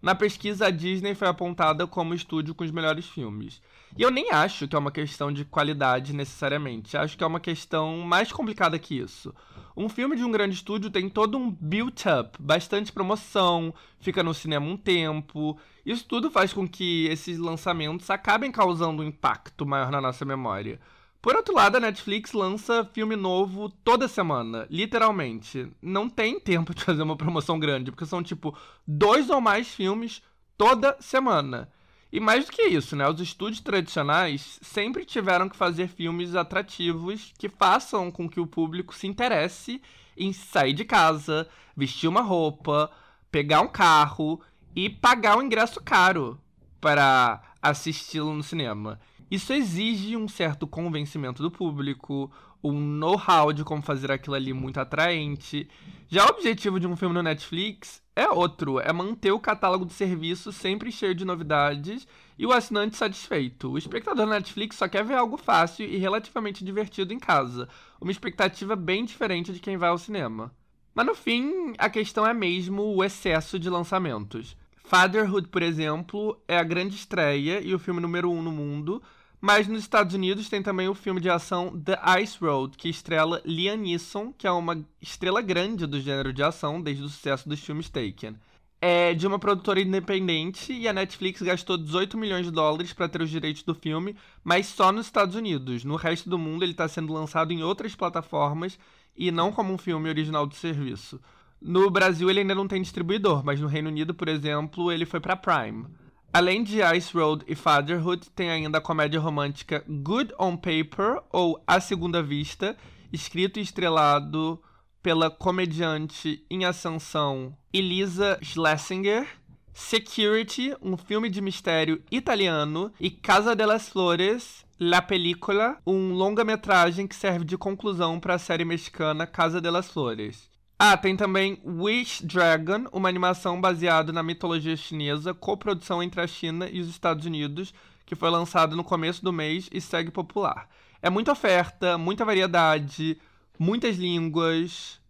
Na pesquisa, a Disney foi apontada como estúdio com os melhores filmes. E eu nem acho que é uma questão de qualidade necessariamente. Acho que é uma questão mais complicada que isso. Um filme de um grande estúdio tem todo um build-up, bastante promoção, fica no cinema um tempo. Isso tudo faz com que esses lançamentos acabem causando um impacto maior na nossa memória. Por outro lado, a Netflix lança filme novo toda semana, literalmente. Não tem tempo de fazer uma promoção grande, porque são tipo dois ou mais filmes toda semana. E mais do que isso, né? Os estúdios tradicionais sempre tiveram que fazer filmes atrativos que façam com que o público se interesse em sair de casa, vestir uma roupa, pegar um carro e pagar um ingresso caro para assisti-lo no cinema. Isso exige um certo convencimento do público, um know-how de como fazer aquilo ali muito atraente. Já o objetivo de um filme no Netflix é outro, é manter o catálogo de serviço sempre cheio de novidades e o assinante satisfeito. O espectador da Netflix só quer ver algo fácil e relativamente divertido em casa, uma expectativa bem diferente de quem vai ao cinema. Mas no fim, a questão é mesmo o excesso de lançamentos. Fatherhood, por exemplo, é a grande estreia e o filme número um no mundo, mas nos Estados Unidos tem também o filme de ação The Ice Road, que estrela Liam Neeson, que é uma estrela grande do gênero de ação desde o sucesso dos filmes Taken. É de uma produtora independente e a Netflix gastou 18 milhões de dólares para ter os direitos do filme, mas só nos Estados Unidos. No resto do mundo ele está sendo lançado em outras plataformas e não como um filme original do serviço. No Brasil ele ainda não tem distribuidor, mas no Reino Unido, por exemplo, ele foi para Prime. Além de Ice Road e Fatherhood, tem ainda a comédia romântica Good on Paper ou A Segunda Vista, escrito e estrelado pela comediante em ascensão Elisa Schlesinger, Security, um filme de mistério italiano, e Casa delas Flores, La Película, um longa-metragem que serve de conclusão para a série mexicana Casa delas Flores. Ah, tem também Wish Dragon, uma animação baseada na mitologia chinesa, coprodução entre a China e os Estados Unidos, que foi lançado no começo do mês e segue popular. É muita oferta, muita variedade, muitas línguas,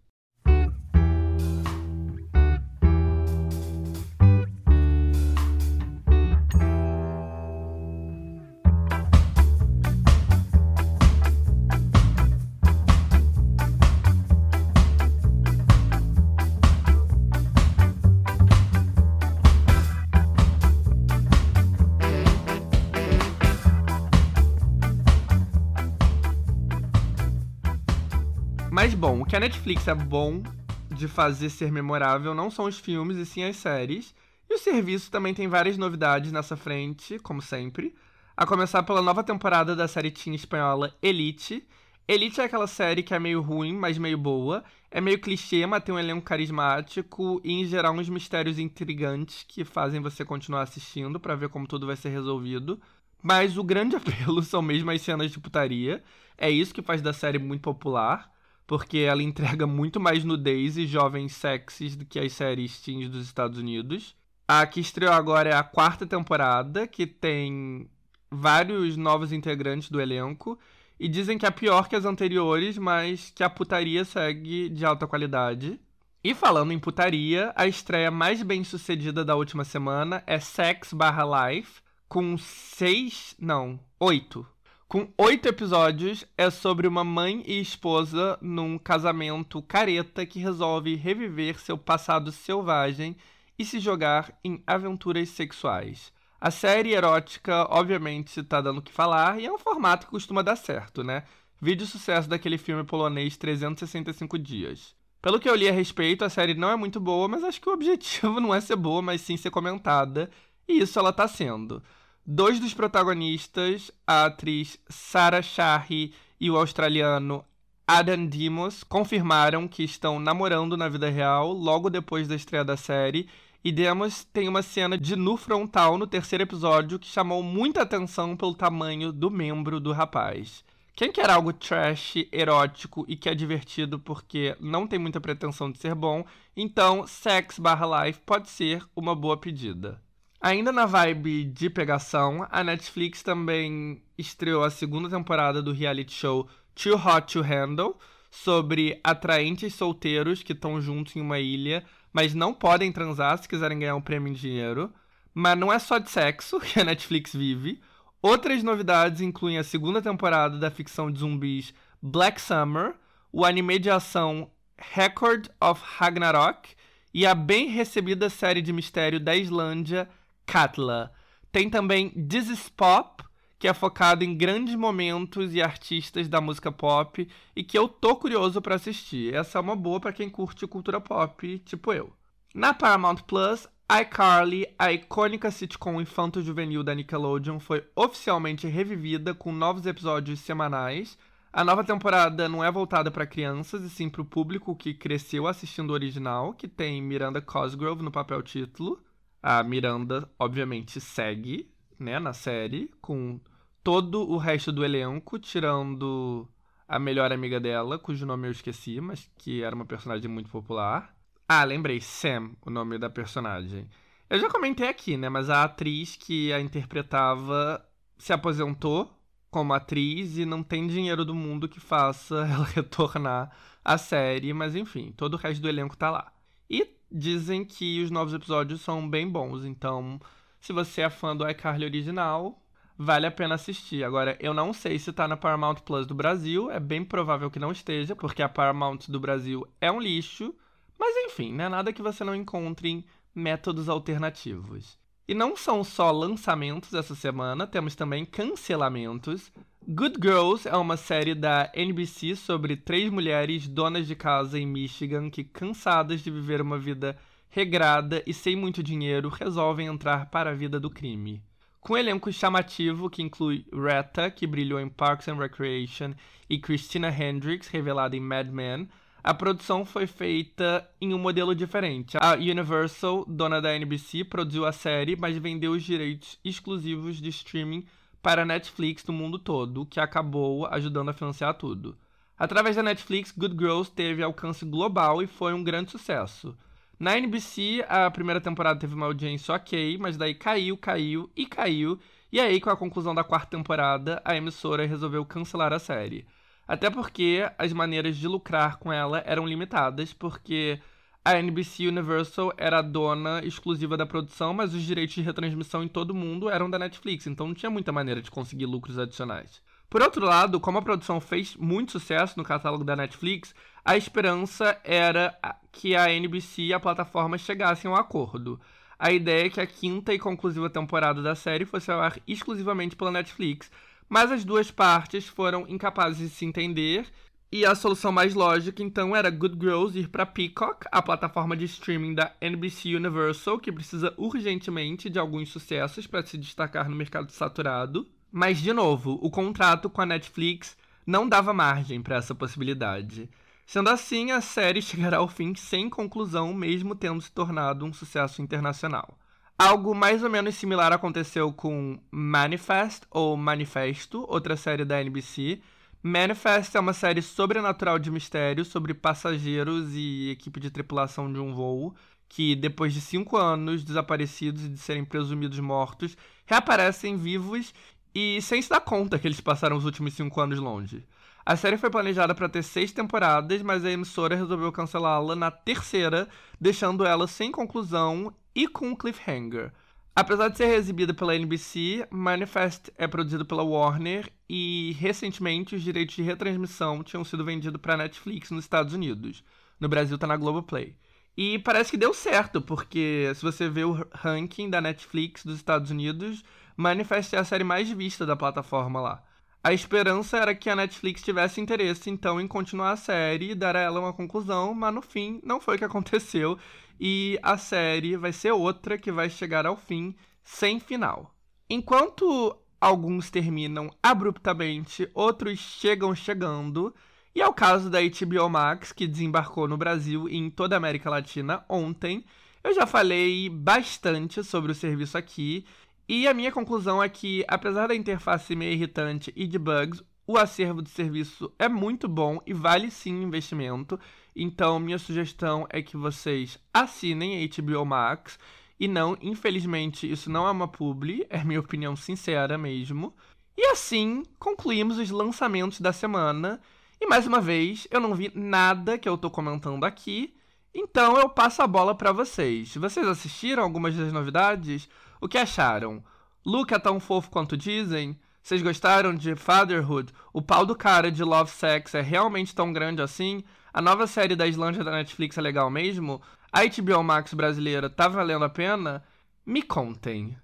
a Netflix é bom de fazer ser memorável não são os filmes e sim as séries. E o serviço também tem várias novidades nessa frente, como sempre. A começar pela nova temporada da série teen espanhola Elite. Elite é aquela série que é meio ruim, mas meio boa. É meio clichê, mas tem um elenco carismático e, em geral, uns mistérios intrigantes que fazem você continuar assistindo para ver como tudo vai ser resolvido. Mas o grande apelo são mesmo as cenas de putaria. É isso que faz da série muito popular porque ela entrega muito mais nudez e jovens sexys do que as séries teens dos Estados Unidos. A que estreou agora é a quarta temporada, que tem vários novos integrantes do elenco. E dizem que é pior que as anteriores, mas que a putaria segue de alta qualidade. E falando em putaria, a estreia mais bem sucedida da última semana é Sex barra Life, com seis. não, oito com oito episódios, é sobre uma mãe e esposa num casamento careta que resolve reviver seu passado selvagem e se jogar em aventuras sexuais. A série erótica, obviamente, tá dando o que falar e é um formato que costuma dar certo, né? Vídeo sucesso daquele filme polonês 365 Dias. Pelo que eu li a respeito, a série não é muito boa, mas acho que o objetivo não é ser boa, mas sim ser comentada, e isso ela tá sendo. Dois dos protagonistas, a atriz Sarah Shahi e o australiano Adam Demos, confirmaram que estão namorando na vida real logo depois da estreia da série. E Demos tem uma cena de nu frontal no terceiro episódio que chamou muita atenção pelo tamanho do membro do rapaz. Quem quer algo trash, erótico e que é divertido porque não tem muita pretensão de ser bom, então Sex barra Life pode ser uma boa pedida. Ainda na vibe de pegação, a Netflix também estreou a segunda temporada do reality show Too Hot to Handle, sobre atraentes solteiros que estão juntos em uma ilha, mas não podem transar se quiserem ganhar um prêmio em dinheiro. Mas não é só de sexo que a Netflix vive. Outras novidades incluem a segunda temporada da ficção de zumbis Black Summer, o anime de ação Record of Ragnarok e a bem recebida série de mistério da Islândia Katla. Tem também This is Pop, que é focado em grandes momentos e artistas da música pop e que eu tô curioso para assistir. Essa é uma boa para quem curte cultura pop, tipo eu. Na Paramount Plus, iCarly, a icônica sitcom infanto-juvenil da Nickelodeon, foi oficialmente revivida com novos episódios semanais. A nova temporada não é voltada para crianças, e sim para o público que cresceu assistindo o original, que tem Miranda Cosgrove no papel título. A Miranda, obviamente, segue né, na série, com todo o resto do elenco, tirando a melhor amiga dela, cujo nome eu esqueci, mas que era uma personagem muito popular. Ah, lembrei, Sam, o nome da personagem. Eu já comentei aqui, né? Mas a atriz que a interpretava se aposentou como atriz e não tem dinheiro do mundo que faça ela retornar à série, mas enfim, todo o resto do elenco tá lá. E dizem que os novos episódios são bem bons, então se você é fã do iCarly original, vale a pena assistir. Agora, eu não sei se tá na Paramount Plus do Brasil, é bem provável que não esteja, porque a Paramount do Brasil é um lixo. Mas enfim, não é nada que você não encontre em métodos alternativos. E não são só lançamentos essa semana, temos também cancelamentos. Good Girls é uma série da NBC sobre três mulheres donas de casa em Michigan que, cansadas de viver uma vida regrada e sem muito dinheiro, resolvem entrar para a vida do crime. Com um elenco chamativo que inclui Retta, que brilhou em Parks and Recreation, e Christina Hendricks, revelada em Mad Men, a produção foi feita em um modelo diferente. A Universal, dona da NBC, produziu a série, mas vendeu os direitos exclusivos de streaming para a Netflix no mundo todo, o que acabou ajudando a financiar tudo. Através da Netflix, Good Girls teve alcance global e foi um grande sucesso. Na NBC, a primeira temporada teve uma audiência ok, mas daí caiu, caiu e caiu. E aí, com a conclusão da quarta temporada, a emissora resolveu cancelar a série. Até porque as maneiras de lucrar com ela eram limitadas, porque a NBC Universal era a dona exclusiva da produção, mas os direitos de retransmissão em todo o mundo eram da Netflix, então não tinha muita maneira de conseguir lucros adicionais. Por outro lado, como a produção fez muito sucesso no catálogo da Netflix, a esperança era que a NBC e a plataforma chegassem a um acordo. A ideia é que a quinta e conclusiva temporada da série fosse ao ar exclusivamente pela Netflix, mas as duas partes foram incapazes de se entender e a solução mais lógica então era Good Girls ir para Peacock, a plataforma de streaming da NBC Universal, que precisa urgentemente de alguns sucessos para se destacar no mercado saturado. Mas de novo, o contrato com a Netflix não dava margem para essa possibilidade. Sendo assim, a série chegará ao fim sem conclusão, mesmo tendo se tornado um sucesso internacional. Algo mais ou menos similar aconteceu com Manifest ou Manifesto, outra série da NBC. Manifest é uma série sobrenatural de mistério sobre passageiros e equipe de tripulação de um voo que, depois de cinco anos desaparecidos e de serem presumidos mortos, reaparecem vivos e sem se dar conta que eles passaram os últimos cinco anos longe. A série foi planejada para ter seis temporadas, mas a emissora resolveu cancelá-la na terceira, deixando ela sem conclusão e com um cliffhanger. Apesar de ser exibida pela NBC, Manifest é produzido pela Warner e recentemente os direitos de retransmissão tinham sido vendidos para Netflix nos Estados Unidos. No Brasil está na Globoplay. E parece que deu certo, porque se você vê o ranking da Netflix dos Estados Unidos, Manifest é a série mais vista da plataforma lá. A esperança era que a Netflix tivesse interesse, então, em continuar a série e dar a ela uma conclusão, mas no fim não foi o que aconteceu. E a série vai ser outra que vai chegar ao fim sem final. Enquanto alguns terminam abruptamente, outros chegam chegando. E é o caso da HBO Max, que desembarcou no Brasil e em toda a América Latina ontem. Eu já falei bastante sobre o serviço aqui e a minha conclusão é que, apesar da interface meio irritante e de bugs, o acervo do serviço é muito bom e vale sim investimento. Então, minha sugestão é que vocês assinem HBO Max. E não, infelizmente, isso não é uma publi, é minha opinião sincera mesmo. E assim, concluímos os lançamentos da semana. E mais uma vez, eu não vi nada que eu tô comentando aqui, então eu passo a bola para vocês. Vocês assistiram algumas das novidades? O que acharam? Luke é tão fofo quanto dizem? Vocês gostaram de Fatherhood? O pau do cara de Love Sex é realmente tão grande assim? A nova série da Islândia da Netflix é legal mesmo? A HBO Max brasileira tá valendo a pena? Me contem.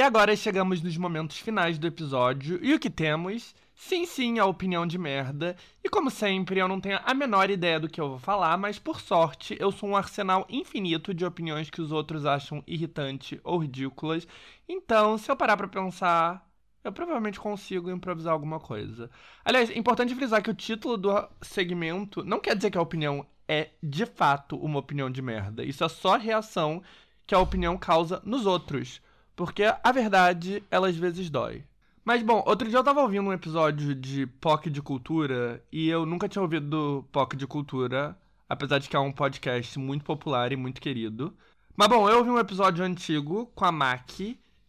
E agora chegamos nos momentos finais do episódio e o que temos? Sim, sim, a opinião de merda. E como sempre, eu não tenho a menor ideia do que eu vou falar, mas por sorte, eu sou um arsenal infinito de opiniões que os outros acham irritante ou ridículas. Então, se eu parar pra pensar, eu provavelmente consigo improvisar alguma coisa. Aliás, é importante frisar que o título do segmento não quer dizer que a opinião é de fato uma opinião de merda. Isso é só reação que a opinião causa nos outros. Porque a verdade, ela às vezes dói. Mas bom, outro dia eu tava ouvindo um episódio de POC de Cultura e eu nunca tinha ouvido POC de Cultura, apesar de que é um podcast muito popular e muito querido. Mas bom, eu ouvi um episódio antigo com a Mac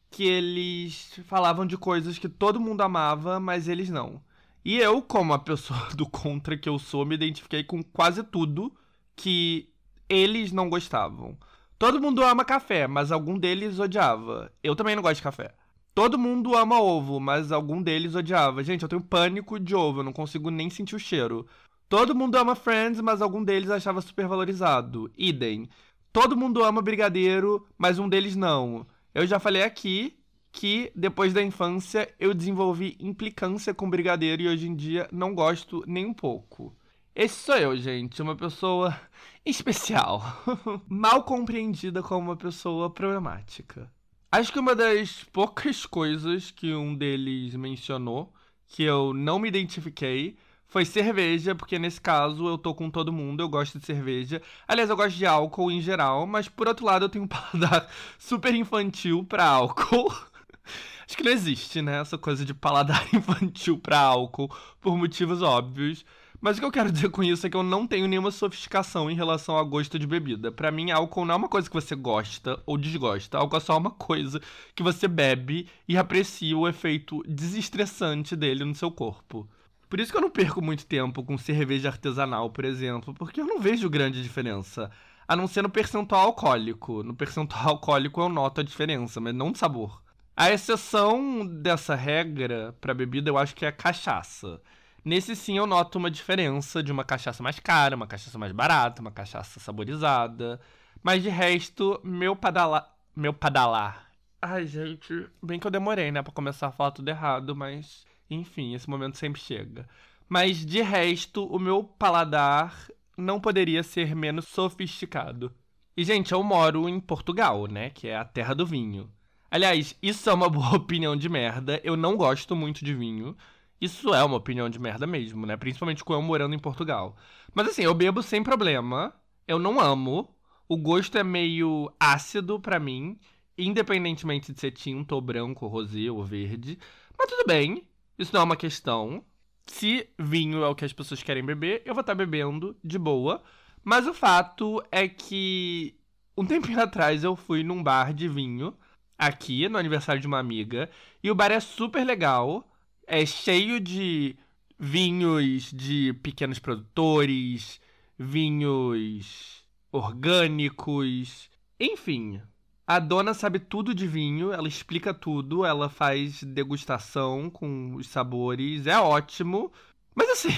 que eles falavam de coisas que todo mundo amava, mas eles não. E eu, como a pessoa do contra que eu sou, me identifiquei com quase tudo que eles não gostavam. Todo mundo ama café, mas algum deles odiava. Eu também não gosto de café. Todo mundo ama ovo, mas algum deles odiava. Gente, eu tenho pânico de ovo, eu não consigo nem sentir o cheiro. Todo mundo ama Friends, mas algum deles achava super valorizado. Idem. Todo mundo ama Brigadeiro, mas um deles não. Eu já falei aqui que depois da infância eu desenvolvi implicância com Brigadeiro e hoje em dia não gosto nem um pouco. Esse sou eu, gente, uma pessoa especial, mal compreendida como uma pessoa problemática. Acho que uma das poucas coisas que um deles mencionou que eu não me identifiquei foi cerveja, porque nesse caso eu tô com todo mundo, eu gosto de cerveja. Aliás, eu gosto de álcool em geral, mas por outro lado eu tenho um paladar super infantil para álcool. Acho que não existe, né, essa coisa de paladar infantil para álcool, por motivos óbvios. Mas o que eu quero dizer com isso é que eu não tenho nenhuma sofisticação em relação a gosto de bebida. Para mim, álcool não é uma coisa que você gosta ou desgosta. Álcool é só uma coisa que você bebe e aprecia o efeito desestressante dele no seu corpo. Por isso que eu não perco muito tempo com cerveja artesanal, por exemplo, porque eu não vejo grande diferença. A não ser no percentual alcoólico. No percentual alcoólico eu noto a diferença, mas não de sabor. A exceção dessa regra para bebida eu acho que é a cachaça. Nesse sim eu noto uma diferença de uma cachaça mais cara, uma cachaça mais barata, uma cachaça saborizada. Mas de resto, meu padalar. Meu padalar. Ai, gente, bem que eu demorei, né, pra começar a falar tudo errado, mas. Enfim, esse momento sempre chega. Mas de resto, o meu paladar não poderia ser menos sofisticado. E, gente, eu moro em Portugal, né? Que é a terra do vinho. Aliás, isso é uma boa opinião de merda. Eu não gosto muito de vinho. Isso é uma opinião de merda mesmo, né? Principalmente com eu morando em Portugal. Mas assim, eu bebo sem problema. Eu não amo. O gosto é meio ácido para mim, independentemente de ser tinto ou branco, ou rosé ou verde. Mas tudo bem. Isso não é uma questão. Se vinho é o que as pessoas querem beber, eu vou estar tá bebendo de boa. Mas o fato é que um tempinho atrás eu fui num bar de vinho aqui no aniversário de uma amiga e o bar é super legal é cheio de vinhos de pequenos produtores, vinhos orgânicos, enfim. A dona sabe tudo de vinho, ela explica tudo, ela faz degustação com os sabores, é ótimo. Mas assim,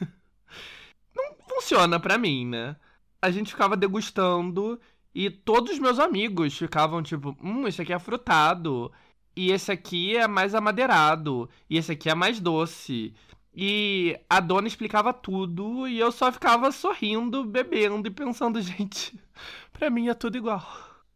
não funciona para mim, né? a gente ficava degustando e todos os meus amigos ficavam tipo, hum, esse aqui é frutado. E esse aqui é mais amadeirado. E esse aqui é mais doce. E a dona explicava tudo e eu só ficava sorrindo, bebendo e pensando, gente, pra mim é tudo igual.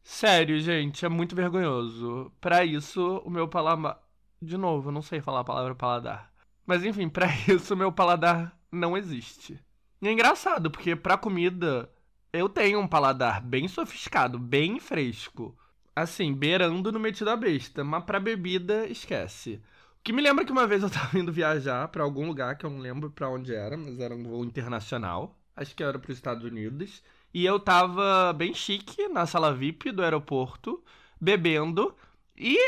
Sério, gente, é muito vergonhoso. Para isso, o meu paladar. De novo, eu não sei falar a palavra paladar. Mas enfim, para isso, o meu paladar não existe. E é engraçado, porque pra comida eu tenho um paladar bem sofisticado, bem fresco. Assim, beirando no metido a besta, mas pra bebida, esquece. O que me lembra que uma vez eu tava indo viajar para algum lugar que eu não lembro para onde era, mas era um voo internacional. Acho que era para os Estados Unidos. E eu tava bem chique na sala VIP do aeroporto, bebendo. E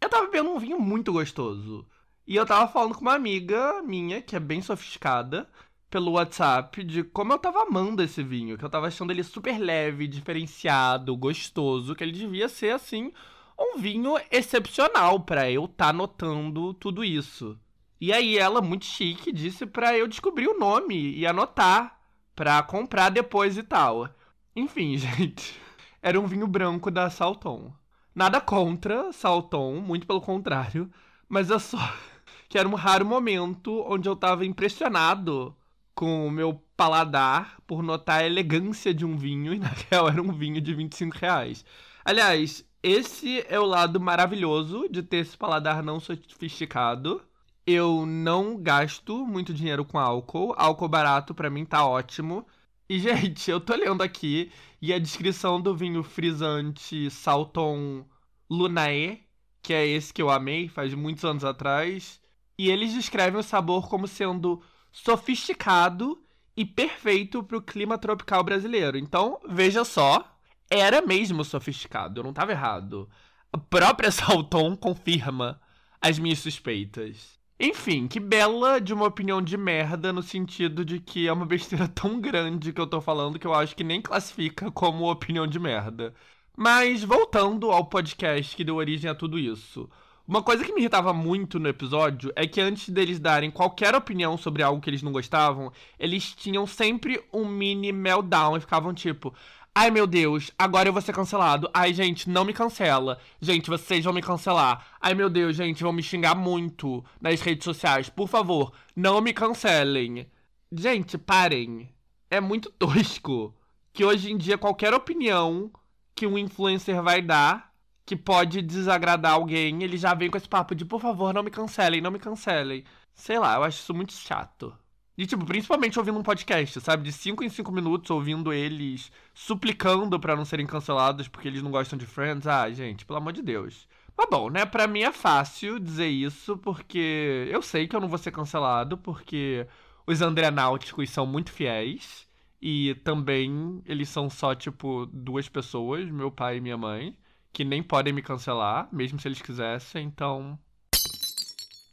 eu tava bebendo um vinho muito gostoso. E eu tava falando com uma amiga minha, que é bem sofisticada, pelo WhatsApp, de como eu tava amando esse vinho. Que eu tava achando ele super leve, diferenciado, gostoso. Que ele devia ser, assim, um vinho excepcional para eu estar tá notando tudo isso. E aí ela, muito chique, disse para eu descobrir o nome e anotar pra comprar depois e tal. Enfim, gente, era um vinho branco da Salton. Nada contra Salton, muito pelo contrário, mas é só que era um raro momento onde eu tava impressionado com o meu paladar por notar a elegância de um vinho, e na real era um vinho de 25 reais. Aliás, esse é o lado maravilhoso de ter esse paladar não sofisticado. Eu não gasto muito dinheiro com álcool. Álcool barato para mim tá ótimo. E, gente, eu tô lendo aqui e a descrição do vinho frisante Salton Lunae, que é esse que eu amei faz muitos anos atrás. E eles descrevem o sabor como sendo sofisticado e perfeito pro clima tropical brasileiro. Então, veja só, era mesmo sofisticado, eu não tava errado. A própria Salton confirma as minhas suspeitas. Enfim, que bela de uma opinião de merda, no sentido de que é uma besteira tão grande que eu tô falando que eu acho que nem classifica como opinião de merda. Mas voltando ao podcast que deu origem a tudo isso. Uma coisa que me irritava muito no episódio é que antes deles darem qualquer opinião sobre algo que eles não gostavam, eles tinham sempre um mini meltdown e ficavam tipo: Ai meu Deus, agora eu vou ser cancelado. Ai, gente, não me cancela. Gente, vocês vão me cancelar. Ai meu Deus, gente, vão me xingar muito nas redes sociais. Por favor, não me cancelem. Gente, parem. É muito tosco que hoje em dia qualquer opinião que um influencer vai dar que pode desagradar alguém, ele já vem com esse papo de por favor, não me cancelem, não me cancelem. Sei lá, eu acho isso muito chato. E, tipo, principalmente ouvindo um podcast, sabe? De 5 em 5 minutos ouvindo eles suplicando para não serem cancelados porque eles não gostam de Friends. Ah, gente, pelo amor de Deus. Mas bom, né? Pra mim é fácil dizer isso porque eu sei que eu não vou ser cancelado porque os Andreanáuticos são muito fiéis. E também eles são só, tipo, duas pessoas, meu pai e minha mãe, que nem podem me cancelar, mesmo se eles quisessem. Então,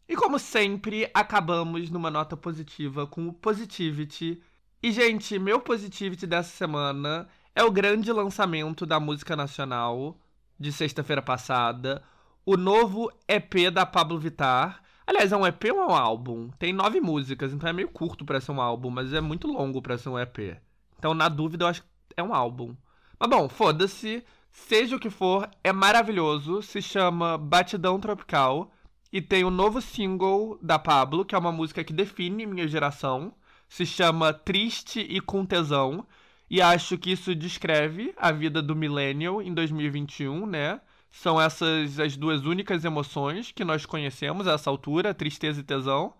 e como sempre, acabamos numa nota positiva com o Positivity. E, gente, meu Positivity dessa semana é o grande lançamento da música nacional de sexta-feira passada. O novo EP da Pablo Vittar. Aliás, é um EP ou é um álbum? Tem nove músicas, então é meio curto para ser um álbum, mas é muito longo para ser um EP. Então, na dúvida, eu acho que é um álbum. Mas bom, foda-se. Seja o que for, é maravilhoso. Se chama Batidão Tropical. E tem o um novo single da Pablo, que é uma música que define minha geração. Se chama Triste e com Tesão. E acho que isso descreve a vida do millennial em 2021, né? São essas as duas únicas emoções que nós conhecemos a essa altura, tristeza e tesão.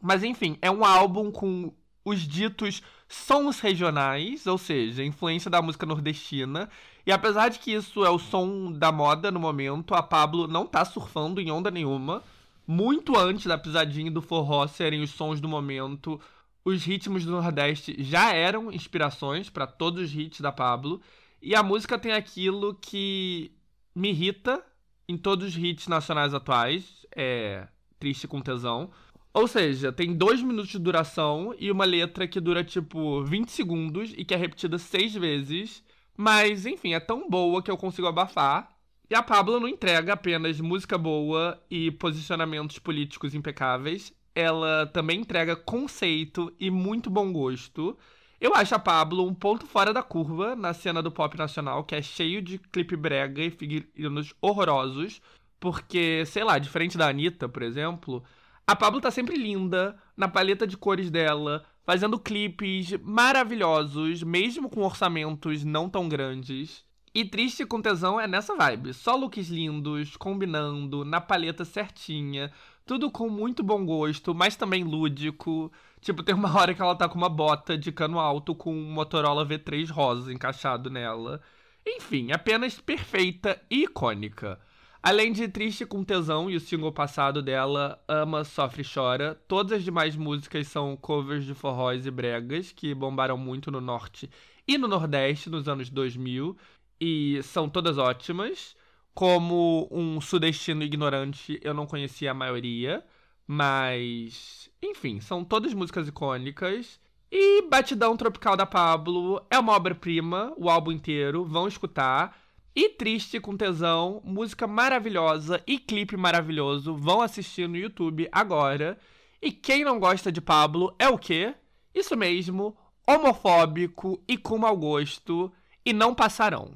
Mas enfim, é um álbum com os ditos sons regionais, ou seja, influência da música nordestina. E apesar de que isso é o som da moda no momento, a Pablo não tá surfando em onda nenhuma muito antes da pisadinha do forró serem os sons do momento, os ritmos do Nordeste já eram inspirações para todos os hits da Pablo. E a música tem aquilo que me irrita em todos os hits nacionais atuais, é Triste com Tesão. Ou seja, tem dois minutos de duração e uma letra que dura tipo 20 segundos e que é repetida seis vezes. Mas, enfim, é tão boa que eu consigo abafar. E a Pablo não entrega apenas música boa e posicionamentos políticos impecáveis, ela também entrega conceito e muito bom gosto. Eu acho a Pablo um ponto fora da curva na cena do pop nacional, que é cheio de clipe brega e figurinos horrorosos. Porque, sei lá, diferente da Anitta, por exemplo, a Pablo tá sempre linda, na paleta de cores dela, fazendo clipes maravilhosos, mesmo com orçamentos não tão grandes. E Triste com Tesão é nessa vibe. Só looks lindos, combinando, na paleta certinha, tudo com muito bom gosto, mas também lúdico. Tipo, tem uma hora que ela tá com uma bota de cano alto com um Motorola V3 rosa encaixado nela. Enfim, apenas perfeita e icônica. Além de Triste com Tesão e o single passado dela, Ama, Sofre Chora, todas as demais músicas são covers de forróis e bregas que bombaram muito no norte e no nordeste nos anos 2000 e são todas ótimas. Como um sudestino ignorante, eu não conhecia a maioria, mas enfim, são todas músicas icônicas. E Batidão Tropical da Pablo é uma obra-prima, o álbum inteiro, vão escutar. E Triste com Tesão, música maravilhosa e clipe maravilhoso. Vão assistir no YouTube agora. E quem não gosta de Pablo é o quê? Isso mesmo, homofóbico e com mau gosto. E não passarão.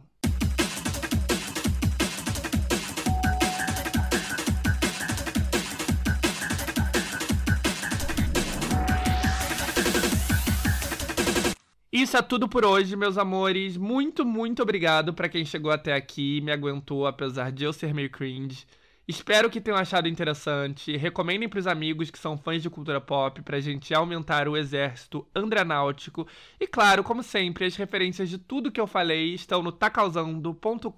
Isso é tudo por hoje, meus amores. Muito, muito obrigado para quem chegou até aqui e me aguentou, apesar de eu ser meio cringe. Espero que tenham achado interessante. Recomendem pros amigos que são fãs de cultura pop pra gente aumentar o exército andranáutico. E claro, como sempre, as referências de tudo que eu falei estão no tacausando.com.br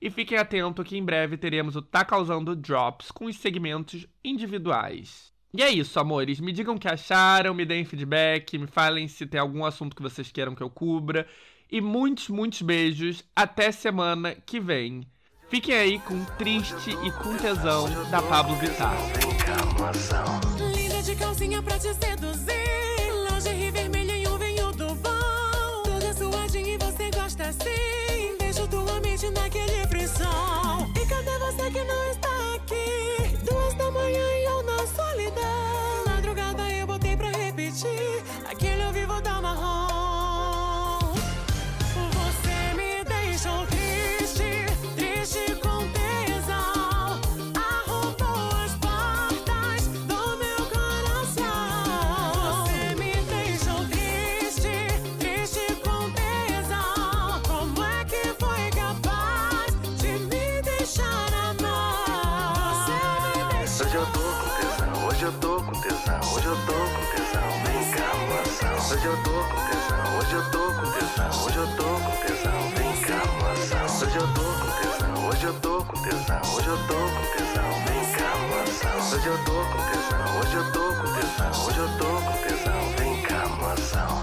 e fiquem atentos que em breve teremos o Tá Causando Drops com os segmentos individuais. E é isso, amores. Me digam o que acharam, me deem feedback, me falem se tem algum assunto que vocês queiram que eu cubra. E muitos, muitos beijos. Até semana que vem. Fiquem aí com Triste e com Tesão da Pablo Vittar. Linda de calcinha pra te seduzir. Hoje eu tô com tesão, hoje eu tô com tesão, hoje eu tô com tesão, vem cá, moção.